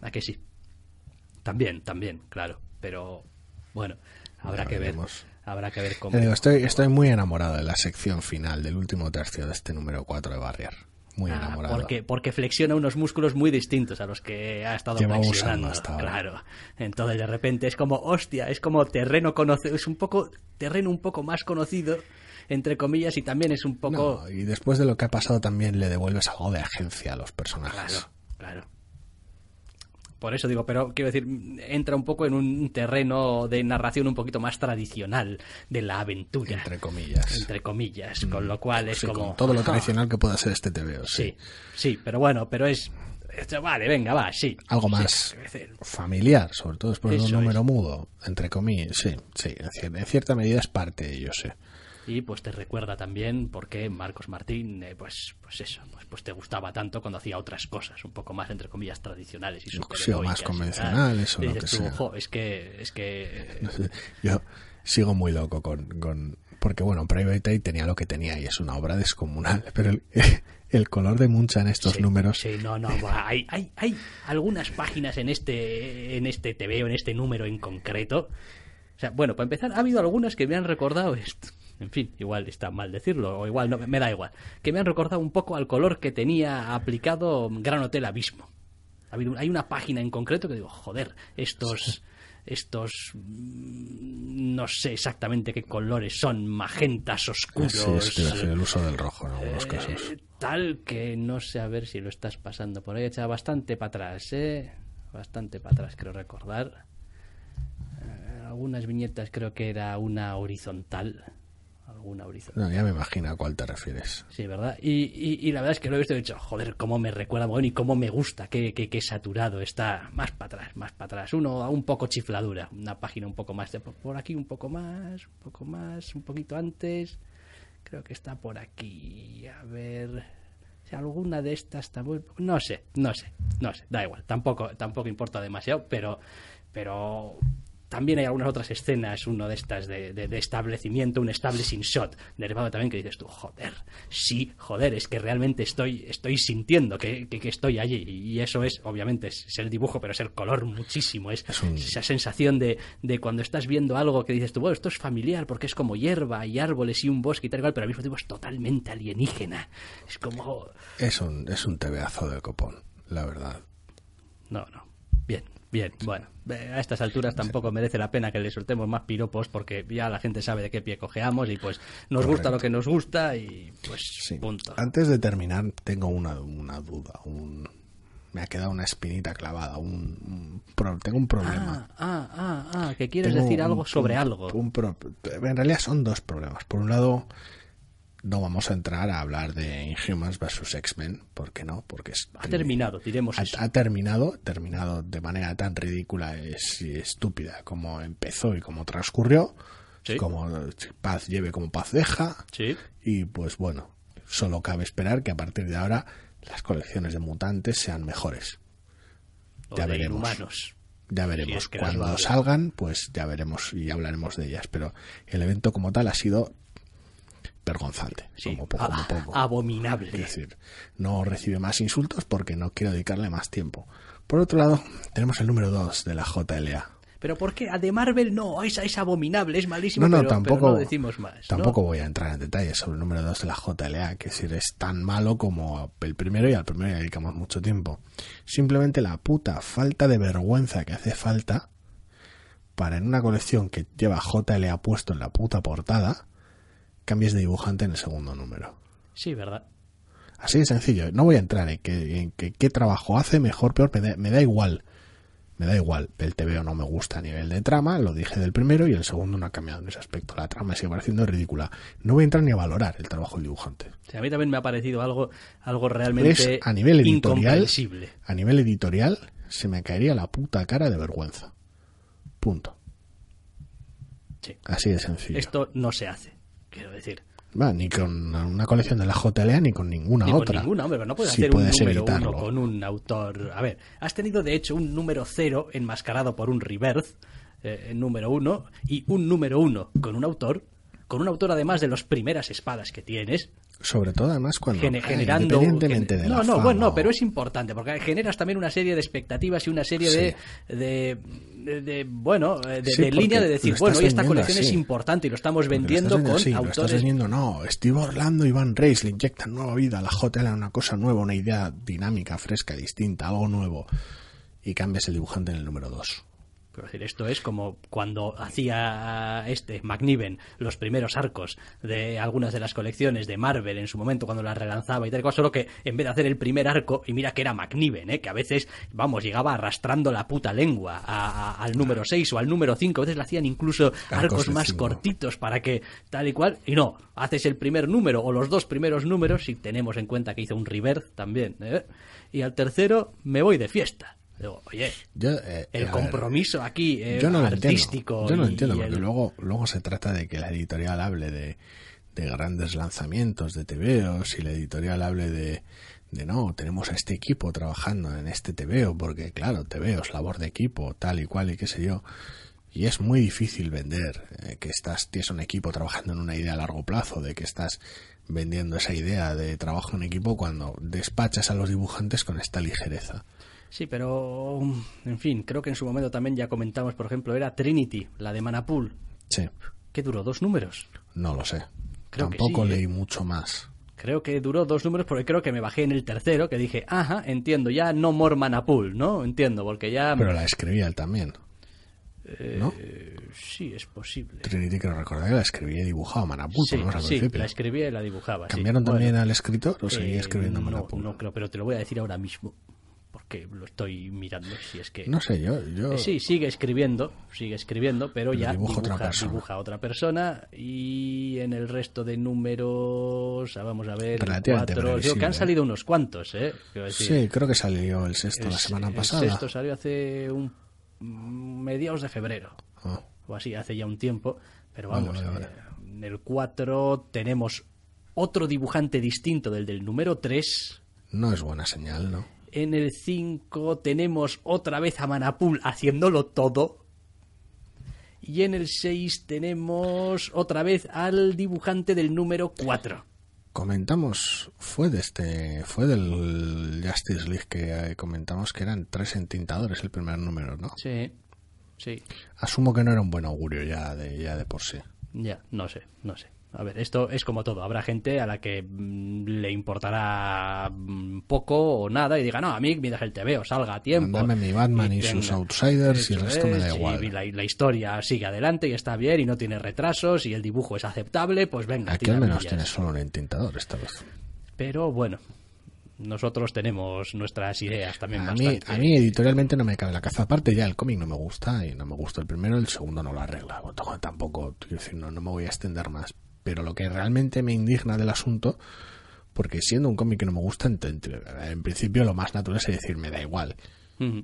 S1: ¿A que sí? También, también, claro. Pero bueno, habrá
S2: Ya
S1: que ver. Habrá que ver cómo.
S2: Digo, estoy, estoy muy enamorado de la sección final del último tercio de este número 4 de Barrier. Muy
S1: Ah,
S2: enamorado.
S1: porque, porque flexiona unos músculos muy distintos a los que ha estado
S2: Lleva
S1: flexionando.
S2: usando hasta ahora.
S1: Claro. Entonces de repente es como, hostia, es como terreno conocido, es un poco terreno un poco más conocido, entre comillas, y también es un poco.
S2: No, y después de lo que ha pasado también le devuelves algo de agencia a los personajes.
S1: Claro, claro. Por eso digo, pero quiero decir, entra un poco en un terreno de narración un poquito más tradicional de la aventura.
S2: Entre comillas.
S1: entre comillas, con lo cual es
S2: Sí,
S1: como
S2: con todo lo tradicional que pueda ser este TVO. Sí.
S1: Sí, sí, pero bueno, pero es vale, venga, va, sí.
S2: Algo más familiar, sobre todo después de un número
S1: es.
S2: mudo. Entre comillas, sí, sí. En cierta medida es parte de ello, sí.
S1: Y pues te recuerda también por qué Marcos Martín, eh, pues, pues eso, pues, pues te gustaba tanto cuando hacía otras cosas, un poco más entre comillas tradicionales y
S2: o más convencionales o lo que sea.
S1: "Jo, es que, es que (laughs)
S2: Yo sigo muy loco con, con- porque bueno, Private Eye tenía lo que tenía y es una obra descomunal, (laughs) pero el, (laughs) el color de Muncha en estos
S1: Sí,
S2: números
S1: Sí, no, no, hay, hay, hay algunas páginas en este, en este TV o en este número en concreto. O sea, bueno, para empezar, ha habido algunas que me han recordado esto. En fin, igual está mal decirlo, o igual no, me da igual. Que me han recordado un poco al color que tenía aplicado Gran Hotel Abismo. Hay una página en concreto que digo, joder, estos, estos, mm, no sé exactamente qué colores son, magentas oscuros.
S2: sí, es que el uso del rojo en algunos casos.
S1: Eh, tal que no sé a ver si lo estás pasando por ahí. Echa bastante para atrás, ¿eh? Bastante para atrás, creo recordar. Eh, algunas viñetas creo que era una horizontal. Alguna horizontal.
S2: No, ya me imagino a cuál te refieres.
S1: Sí, ¿verdad? Y, y- y la verdad es que lo he visto y he dicho, joder, cómo me recuerda bueno, y cómo me gusta, qué, qué, qué saturado está. Más para atrás, más para atrás. Uno un poco chifladura, una página un poco más. de- por aquí un poco más, un poco más, un poquito antes. Creo que está por aquí. A ver. Si alguna de estas No sé, no sé, no sé. Da igual, tampoco, tampoco importa demasiado, pero. Pero también hay algunas otras escenas, uno de estas de, de- de establecimiento, un establishing shot, derivado también que dices tú, joder, sí, joder, es que realmente estoy, estoy sintiendo que, que- que estoy allí. Y eso es, obviamente, es, es el dibujo, pero es el color muchísimo. Es,
S2: Es un-
S1: esa sensación de, de cuando estás viendo algo que dices tú, bueno, esto es familiar porque es como hierba y árboles y un bosque y tal, y cual, pero al mismo tiempo es totalmente alienígena. Es como.
S2: Es un, es un TVazo del copón, la verdad.
S1: No, no. Bien, bien. Bueno, eh, a estas alturas tampoco merece la pena que le soltemos más piropos porque ya la gente sabe de qué pie cojeamos y pues nos gusta lo que nos gusta y pues
S2: Sí.
S1: punto.
S2: Antes de terminar, tengo una, una duda. Un, me ha quedado una espinita clavada. Un, un pro- tengo un problema.
S1: Ah, ah, ah, ah, que quieres
S2: Tengo
S1: decir
S2: un-
S1: algo sobre
S2: un-
S1: algo.
S2: un pro- en realidad son dos problemas. Por un lado, no vamos a entrar a hablar de Inhumans vs. X-Men. ¿Por qué no? Porque es,
S1: Ha terminado, diremos eso.
S2: ha, ha terminado, terminado de manera tan ridícula y estúpida como empezó y como transcurrió.
S1: Sí.
S2: Como paz lleve como paz deja.
S1: Sí.
S2: Y pues bueno, solo cabe esperar que a partir de ahora las colecciones de mutantes sean mejores.
S1: O
S2: Ya
S1: de
S2: veremos.
S1: inhumanos.
S2: Ya
S1: Si
S2: veremos.
S1: es que
S2: Cuando salgan, pues ya veremos y hablaremos de ellas. Pero el evento como tal ha sido vergonzante.
S1: Sí.
S2: Como poco, como
S1: A-
S2: poco.
S1: abominable.
S2: Es decir, no recibe más insultos porque no quiero dedicarle más tiempo. Por otro lado, tenemos el número 2 de la JLA.
S1: Pero ¿por qué? A de Marvel no, es, es abominable, es malísimo,
S2: No, no,
S1: pero,
S2: tampoco,
S1: pero no decimos más. ¿no?
S2: tampoco voy a entrar en detalles sobre el número 2 de la JLA, que es decir, es tan malo como el primero y al primero le dedicamos mucho tiempo. Simplemente la puta falta de vergüenza que hace falta para en una colección que lleva JLA puesto en la puta portada, cambies de dibujante en el segundo número.
S1: Sí, ¿verdad?
S2: Así de sencillo. No voy a entrar en qué, en qué, qué trabajo hace, mejor, peor, me da, me da igual. Me da igual. El TVO no me gusta a nivel de trama, lo dije del primero y el segundo no ha cambiado en ese aspecto. La trama sigue pareciendo ridícula. No voy a entrar ni a valorar el trabajo del dibujante.
S1: O sea, a mí también me ha parecido algo, algo realmente
S2: Es a nivel editorial.
S1: incomprensible.
S2: A nivel editorial, se me caería la puta cara de vergüenza. Punto.
S1: Sí.
S2: Así de sencillo.
S1: Esto no se hace, quiero decir.
S2: Va, ni con una colección de la JLA ni con ninguna
S1: Ni con
S2: otra.
S1: ninguna, hombre, pero no puedes hacer un
S2: puedes
S1: número
S2: evitarlo.
S1: uno con un autor. A ver, has tenido de hecho un número cero enmascarado por un reverse, eh, número uno, y un número uno con un autor, con un autor además de las primeras espadas que tienes,
S2: Sobre todo, además, cuando.
S1: generando.
S2: independientemente de
S1: no,
S2: la
S1: no,
S2: fama
S1: bueno, no, pero es importante, porque generas también una serie de expectativas y una serie de, de, de- de, bueno, eh, de,
S2: Sí,
S1: línea de decir, bueno, y esta colección es importante y lo estamos
S2: lo
S1: vendiendo con
S2: así, Lo estás
S1: autores.
S2: vendiendo, no. Steve Orlando y Van Reis le inyectan nueva vida a la JLA, una cosa nueva, una idea dinámica, fresca, distinta, algo nuevo. Y cambias el dibujante en el número 2.
S1: Quiero decir, esto es como cuando hacía este McNiven los primeros arcos de algunas de las colecciones de Marvel en su momento cuando las relanzaba y tal y cual, solo que en vez de hacer el primer arco, y mira que era McNiven, ¿eh? que a veces, vamos, llegaba arrastrando la puta lengua a- a- al número 6 o al número 5, a veces le hacían incluso arcos más
S2: cinco.
S1: cortitos para que tal y cual, y no, haces el primer número o los dos primeros números, si tenemos en cuenta que hizo un reverse también, ¿eh? y al tercero me voy de fiesta. Digo, oye,
S2: Yo, eh,
S1: el
S2: ver,
S1: compromiso aquí eh,
S2: yo no lo
S1: artístico
S2: entiendo. Yo no lo entiendo, porque
S1: el-
S2: luego, luego se trata de que la editorial hable de, de grandes lanzamientos de TVOs y la editorial hable de, de no, tenemos a este equipo trabajando en este TVO, porque claro, TVOs, labor de equipo, tal y cual y qué sé yo. Y es muy difícil vender eh, que estás, tienes un equipo trabajando en una idea a largo plazo, de que estás vendiendo esa idea de trabajo en equipo cuando despachas a los dibujantes con esta ligereza.
S1: Sí, pero en fin, creo que en su momento también ya comentamos, por ejemplo, era Trinity, la de Manapool,
S2: Sí,
S1: que duró dos números.
S2: no lo sé.
S1: Creo que
S2: Tampoco
S1: ¿eh?
S2: leí mucho más.
S1: Creo que duró dos números porque creo que me bajé en el tercero, que dije, ajá, entiendo, ya no more Manapool, ¿no? Entiendo, porque ya...
S2: Pero la escribía él también. ¿No?
S1: Eh, sí, es posible.
S2: Trinity, creo recordar que la escribía y dibujaba Manapul,
S1: Sí,
S2: al
S1: sí, la escribía y la dibujaba. sí.
S2: ¿Cambiaron
S1: Bueno,
S2: también al escritor o seguía
S1: eh,
S2: escribiendo
S1: no,
S2: Manapul?
S1: No creo, pero te lo voy a decir ahora mismo, porque lo estoy mirando, si es que...
S2: No sé, yo... yo
S1: Eh, Sí, sigue escribiendo, sigue escribiendo, pero
S2: Pero
S1: ya
S2: dibuja otra persona.
S1: dibuja a otra persona y en el resto de números, ah, vamos a ver, cuatro, digo que han
S2: ¿eh?
S1: salido unos cuantos, ¿eh? Decir,
S2: Sí, creo que salió el sexto
S1: el-
S2: la semana
S1: el
S2: pasada.
S1: sexto salió hace un mediados de febrero,
S2: Ah,
S1: o así, hace ya un tiempo, pero
S2: Vale,
S1: vamos,
S2: vale,
S1: eh, en el 4 tenemos otro dibujante distinto del del número 3,
S2: no es buena señal, ¿no?
S1: En el 5 tenemos otra vez a Manapul haciéndolo todo. Y en el 6 tenemos otra vez al dibujante del número 4.
S2: Comentamos, fue de este, fue del Justice League que eh, comentamos que eran tres entintadores el primer número, ¿no?
S1: Sí, sí,
S2: Asumo que no era un buen augurio ya de, ya de por sí.
S1: ya, no sé, no sé. A ver, esto es como todo. Habrá gente a la que mm, le importará mm, poco o nada y diga, no, a mí mientras el TVO salga a tiempo.
S2: Mándame mi Batman y sus outsiders y el resto me da igual.
S1: Y la, la historia sigue adelante y está bien y no tiene retrasos y el dibujo es aceptable, pues venga.
S2: Aquí al menos tienes solo un entintador esta vez.
S1: Pero bueno, nosotros tenemos nuestras ideas también
S2: A mí,
S1: bastante.
S2: a mí editorialmente no me cabe la caza. Aparte ya el cómic no me gusta y no me gustó el primero, el segundo no lo arregla. Tampoco- Tampoco, quiero decir, no, no me voy a extender más. Pero lo que realmente me indigna del asunto, porque siendo un cómic que no me gusta, en, principio lo más natural es decir, me da igual,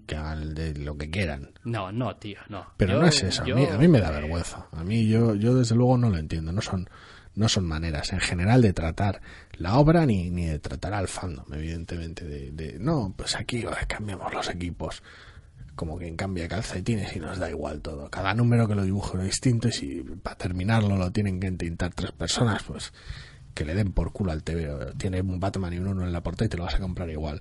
S2: que hagan de lo que quieran.
S1: No, no, tío, no.
S2: Pero
S1: Yo-
S2: no es eso, a,
S1: yo,
S2: mí, a mí me da vergüenza. A mí yo, yo desde luego no lo entiendo. No son, no son maneras en general de tratar la obra ni, ni de tratar al fandom, evidentemente. De, de, no, pues aquí cambiamos los equipos. Como quien cambia calcetines y nos da igual todo. Cada número que lo dibujo es distinto y si para terminarlo lo tienen que entintar tres personas, pues que le den por culo al TV. Tiene un Batman y un uno en la portada y te lo vas a comprar igual.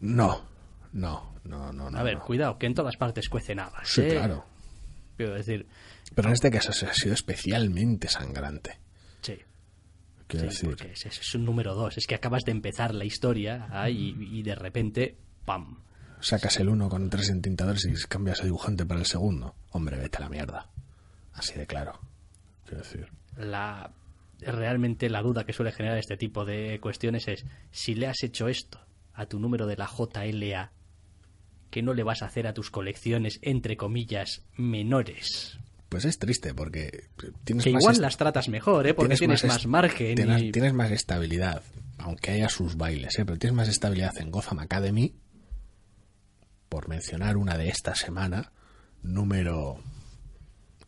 S2: No, no, no, no. no
S1: A ver,
S2: no.
S1: cuidado, que en todas partes cuecen habas.
S2: Sí,
S1: ¿eh?
S2: claro.
S1: Quiero decir,
S2: Pero en este caso se ha sido especialmente sangrante.
S1: sí.
S2: Quiero
S1: sí,
S2: decir,
S1: porque es, un número dos. Es que acabas de empezar la historia ah, y, y de repente, ¡pam!
S2: Sacas el uno con tres entintadores y cambias el dibujante para el segundo. Hombre, vete a la mierda. Así de claro. Quiero decir.
S1: La, realmente la duda que suele generar este tipo de cuestiones es si le has hecho esto a tu número de la JLA, que no le vas a hacer a tus colecciones, entre comillas, menores.
S2: Pues es triste porque tienes
S1: que
S2: más
S1: igual las tratas mejor, ¿eh? porque tienes, más, margen.
S2: Tienes,
S1: y-
S2: tienes más estabilidad, aunque haya sus bailes, ¿eh? pero tienes más estabilidad en Gotham Academy, por mencionar una de esta semana, número...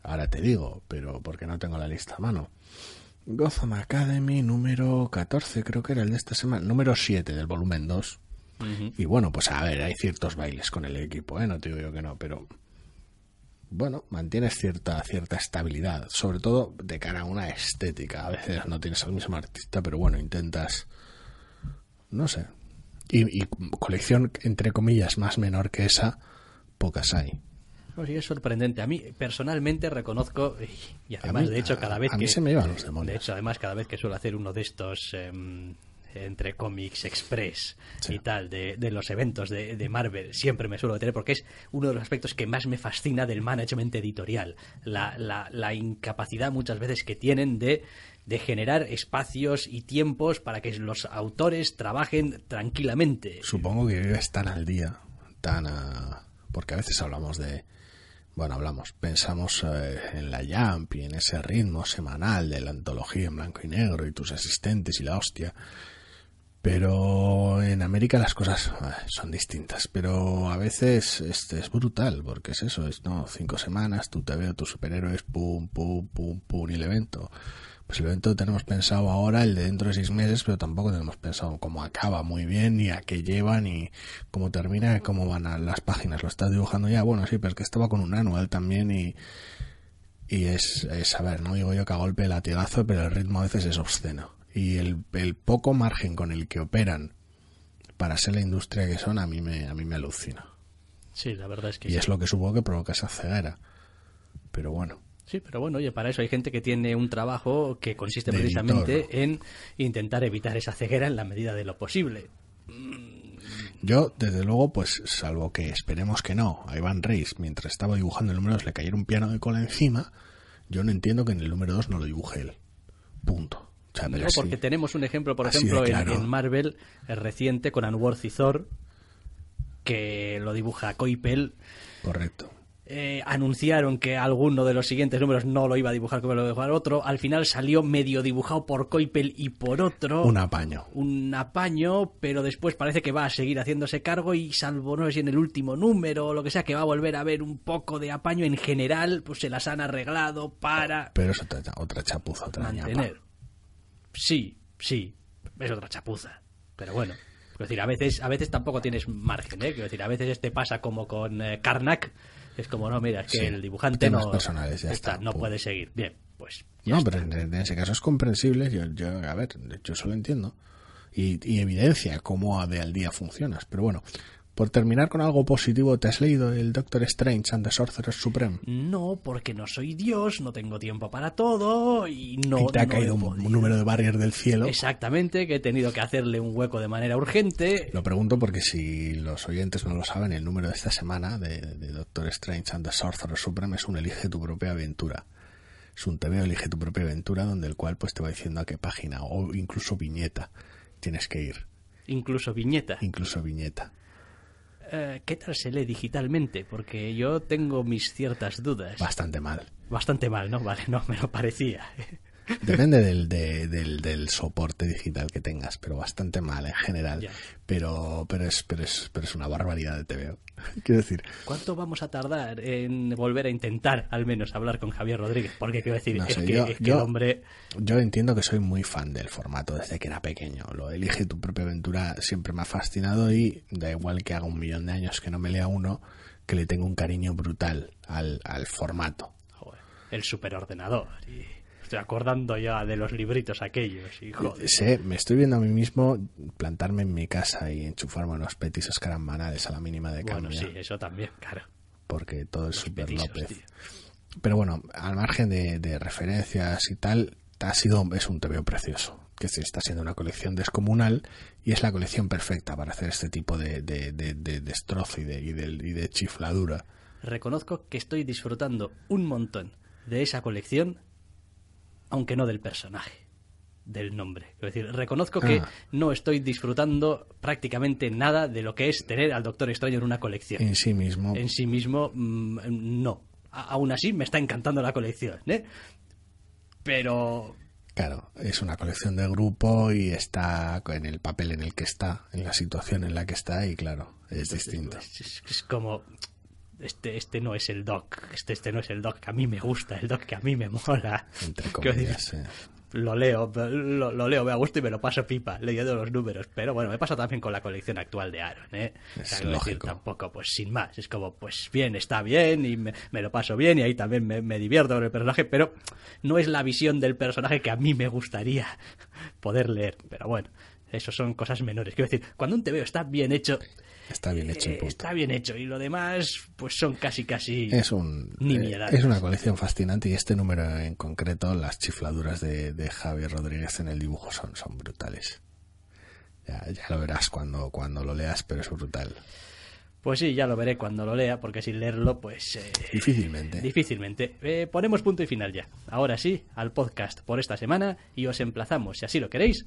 S2: Ahora te digo, pero porque no tengo la lista a mano. Gotham Academy número 14, creo que era el de esta semana, número 7 del volumen 2.
S1: Ujú.
S2: Y bueno, pues a ver, hay ciertos bailes con el equipo, ¿eh? No te digo yo que no, pero bueno, mantienes cierta, cierta estabilidad, sobre todo de cara a una estética. A veces no tienes al mismo artista, pero bueno, intentas, no sé. Y, y colección, entre comillas, más menor que esa, pocas hay.
S1: Pues sí, es sorprendente. A mí, personalmente, reconozco, y- además,
S2: mí-
S1: de hecho, cada vez
S2: a
S1: que...
S2: se me llevan los demonios.
S1: De hecho, además, cada vez que suelo hacer uno de estos... em, entre cómics express
S2: Sí.
S1: y tal de, de los eventos de, de Marvel siempre me suelo detener porque es uno de los aspectos que más me fascina del management editorial la, la, la incapacidad muchas veces que tienen de, de generar espacios y tiempos para que los autores trabajen tranquilamente
S2: Supongo que vives tan al día, tan a... porque a veces hablamos de, bueno, hablamos, pensamos eh, en la Jump y en ese ritmo semanal de la antología en blanco y negro y tus asistentes y la hostia. Pero en América las cosas eh, son distintas. Pero a veces este es brutal, porque es eso, es no, cinco semanas, tú te veo tus superhéroes, pum, pum, pum, pum, y el evento. Pues el evento tenemos pensado ahora, el de dentro de seis meses, pero tampoco tenemos pensado cómo acaba muy bien, ni a qué lleva, ni cómo termina, cómo van a las páginas. Lo estás dibujando ya, bueno, sí, pero es que estaba con un anual también y, y es, es, a ver, no digo yo que a golpe de latigazo, pero el ritmo a veces es obsceno. Y el, el poco margen con el que operan para ser la industria que son, a mí me, a mí me alucina.
S1: sí la verdad es que
S2: Y
S1: sí.
S2: es lo que supongo que provoca esa ceguera. Pero bueno,
S1: Sí, pero bueno, oye, para eso hay gente que tiene un trabajo que consiste
S2: De
S1: precisamente
S2: editor.
S1: en intentar evitar esa ceguera en la medida de lo posible.
S2: yo, desde luego, pues salvo que esperemos que no, a Iván Reis, mientras estaba dibujando el número 2, le cayera un piano de cola encima, yo no entiendo que en el número 2 no lo dibuje él. Punto. O sea, pero
S1: No,
S2: así-
S1: porque tenemos un ejemplo, por ejemplo,
S2: claro.
S1: en Marvel eh, reciente con Unworthy Thor, que lo dibuja Coipel.
S2: Correcto.
S1: Eh, anunciaron que alguno de los siguientes números no lo iba a dibujar como lo iba a dibujar otro. Al final salió medio dibujado por Coipel y por otro.
S2: Un apaño.
S1: un apaño, pero después parece que va a seguir haciéndose cargo y salvo no sé si en el último número o lo que sea, que va a volver a haber un poco de apaño en general, pues se las han arreglado para
S2: Pero es otra, otra chapuza, otra ñapa.
S1: mantener. Sí, sí, es otra chapuza, pero bueno. Quiero decir, a veces, a veces tampoco tienes margen, ¿eh? Quiero decir, a veces este pasa como con eh, Karnak, es como, no, mira, es que
S2: Sí,
S1: el dibujante no,
S2: personales, ya está,
S1: no puede seguir. Bien, pues ya
S2: No,
S1: está.
S2: pero en, en ese caso es comprensible. Yo, yo, a ver, yo eso lo entiendo. Y, y evidencia cómo de al día funcionas. Pero bueno, por terminar con algo positivo, ¿te has leído el Doctor Strange and the Sorcerer Supreme?
S1: No, porque no soy Dios, no tengo tiempo para todo y no.
S2: y te ha
S1: no
S2: caído un, número de barrier del cielo.
S1: Exactamente, que he tenido que hacerle un hueco de manera urgente.
S2: Lo pregunto porque si los oyentes no lo saben, el número de esta semana de, de Doctor Strange and the Sorcerer Supreme es un Elige tu propia aventura. Es un TVO Elige tu propia aventura donde el cual pues te va diciendo a qué página o incluso viñeta tienes que ir.
S1: Incluso viñeta.
S2: Incluso viñeta.
S1: Eh, ¿Qué tal se lee digitalmente? Porque yo tengo mis ciertas dudas.
S2: Bastante mal.
S1: Bastante mal, ¿no? Vale, no, me lo parecía.
S2: Depende del, de- del, del soporte digital que tengas, pero bastante mal en general. Pero, pero, es, pero, es, pero es una barbaridad de TVO. (laughs) Quiero decir,
S1: ¿Cuánto vamos a tardar en volver a intentar, al menos, hablar con Javier Rodríguez? Porque quiero decir,
S2: No
S1: es, que,
S2: yo-
S1: el hombre.
S2: Yo entiendo que soy muy fan del formato desde que era pequeño. Lo elige tu propia aventura siempre me ha fascinado y da igual que haga un millón de años que no me lea uno, que le tengo un cariño brutal al, al formato.
S1: Joder, el superordenador. Y estoy acordando ya de los libritos aquellos. Y joder.
S2: Sé, me estoy viendo a mí mismo plantarme en mi casa y enchufarme unos petis escarambanales a la mínima de
S1: Bueno,
S2: cambio.
S1: sí, eso también, claro.
S2: porque todo es
S1: Los
S2: Super
S1: petisos,
S2: López.
S1: tío.
S2: Pero bueno, al margen de, de referencias y tal, ha sido, es un TVO precioso. Que se está siendo una colección descomunal y es la colección perfecta para hacer este tipo de, de, de- de destrozo y de, y, de, y de chifladura.
S1: Reconozco que estoy disfrutando un montón de esa colección, aunque no del personaje. del nombre. Es decir, reconozco que
S2: Ah.
S1: no estoy disfrutando prácticamente nada de lo que es tener al Doctor Extraño en una colección.
S2: En sí mismo.
S1: En sí mismo, mm, no. A- aún así, me está encantando la colección, ¿eh? Pero
S2: Claro, es una colección de grupo y está en el papel en el que está, en la situación en la que está y claro, es distinto.
S1: Es, es- es como este este no es el doc este este no es el doc que a mí me gusta el doc que a mí me mola
S2: Entre (laughs) comillas. eh.
S1: lo leo lo, lo leo me a gusto y me lo paso pipa leyendo los números pero bueno me pasa también con la colección actual de Aaron ¿eh? O
S2: Es
S1: sea, quiero decir,
S2: lógico.
S1: tampoco pues sin más es como pues bien está bien y me, me lo paso bien y ahí también me, me divierto con el personaje pero no es la visión del personaje que a mí me gustaría poder leer pero bueno eso son cosas menores quiero decir cuando un TVO está bien hecho
S2: Está bien hecho.
S1: eh, está bien hecho y lo demás pues son casi casi
S2: Es un
S1: Nimiedades.
S2: eh, es una colección fascinante y este número en concreto, las chifladuras de, de Javier Rodríguez en el dibujo son, son brutales. Ya, ya lo verás cuando, cuando lo leas, pero es brutal.
S1: pues sí ya lo veré cuando lo lea porque sin leerlo pues eh,
S2: Difícilmente.
S1: difícilmente Eh, ponemos punto y final ya ahora sí al podcast por esta semana y os emplazamos si así lo queréis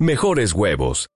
S3: mejores huevos.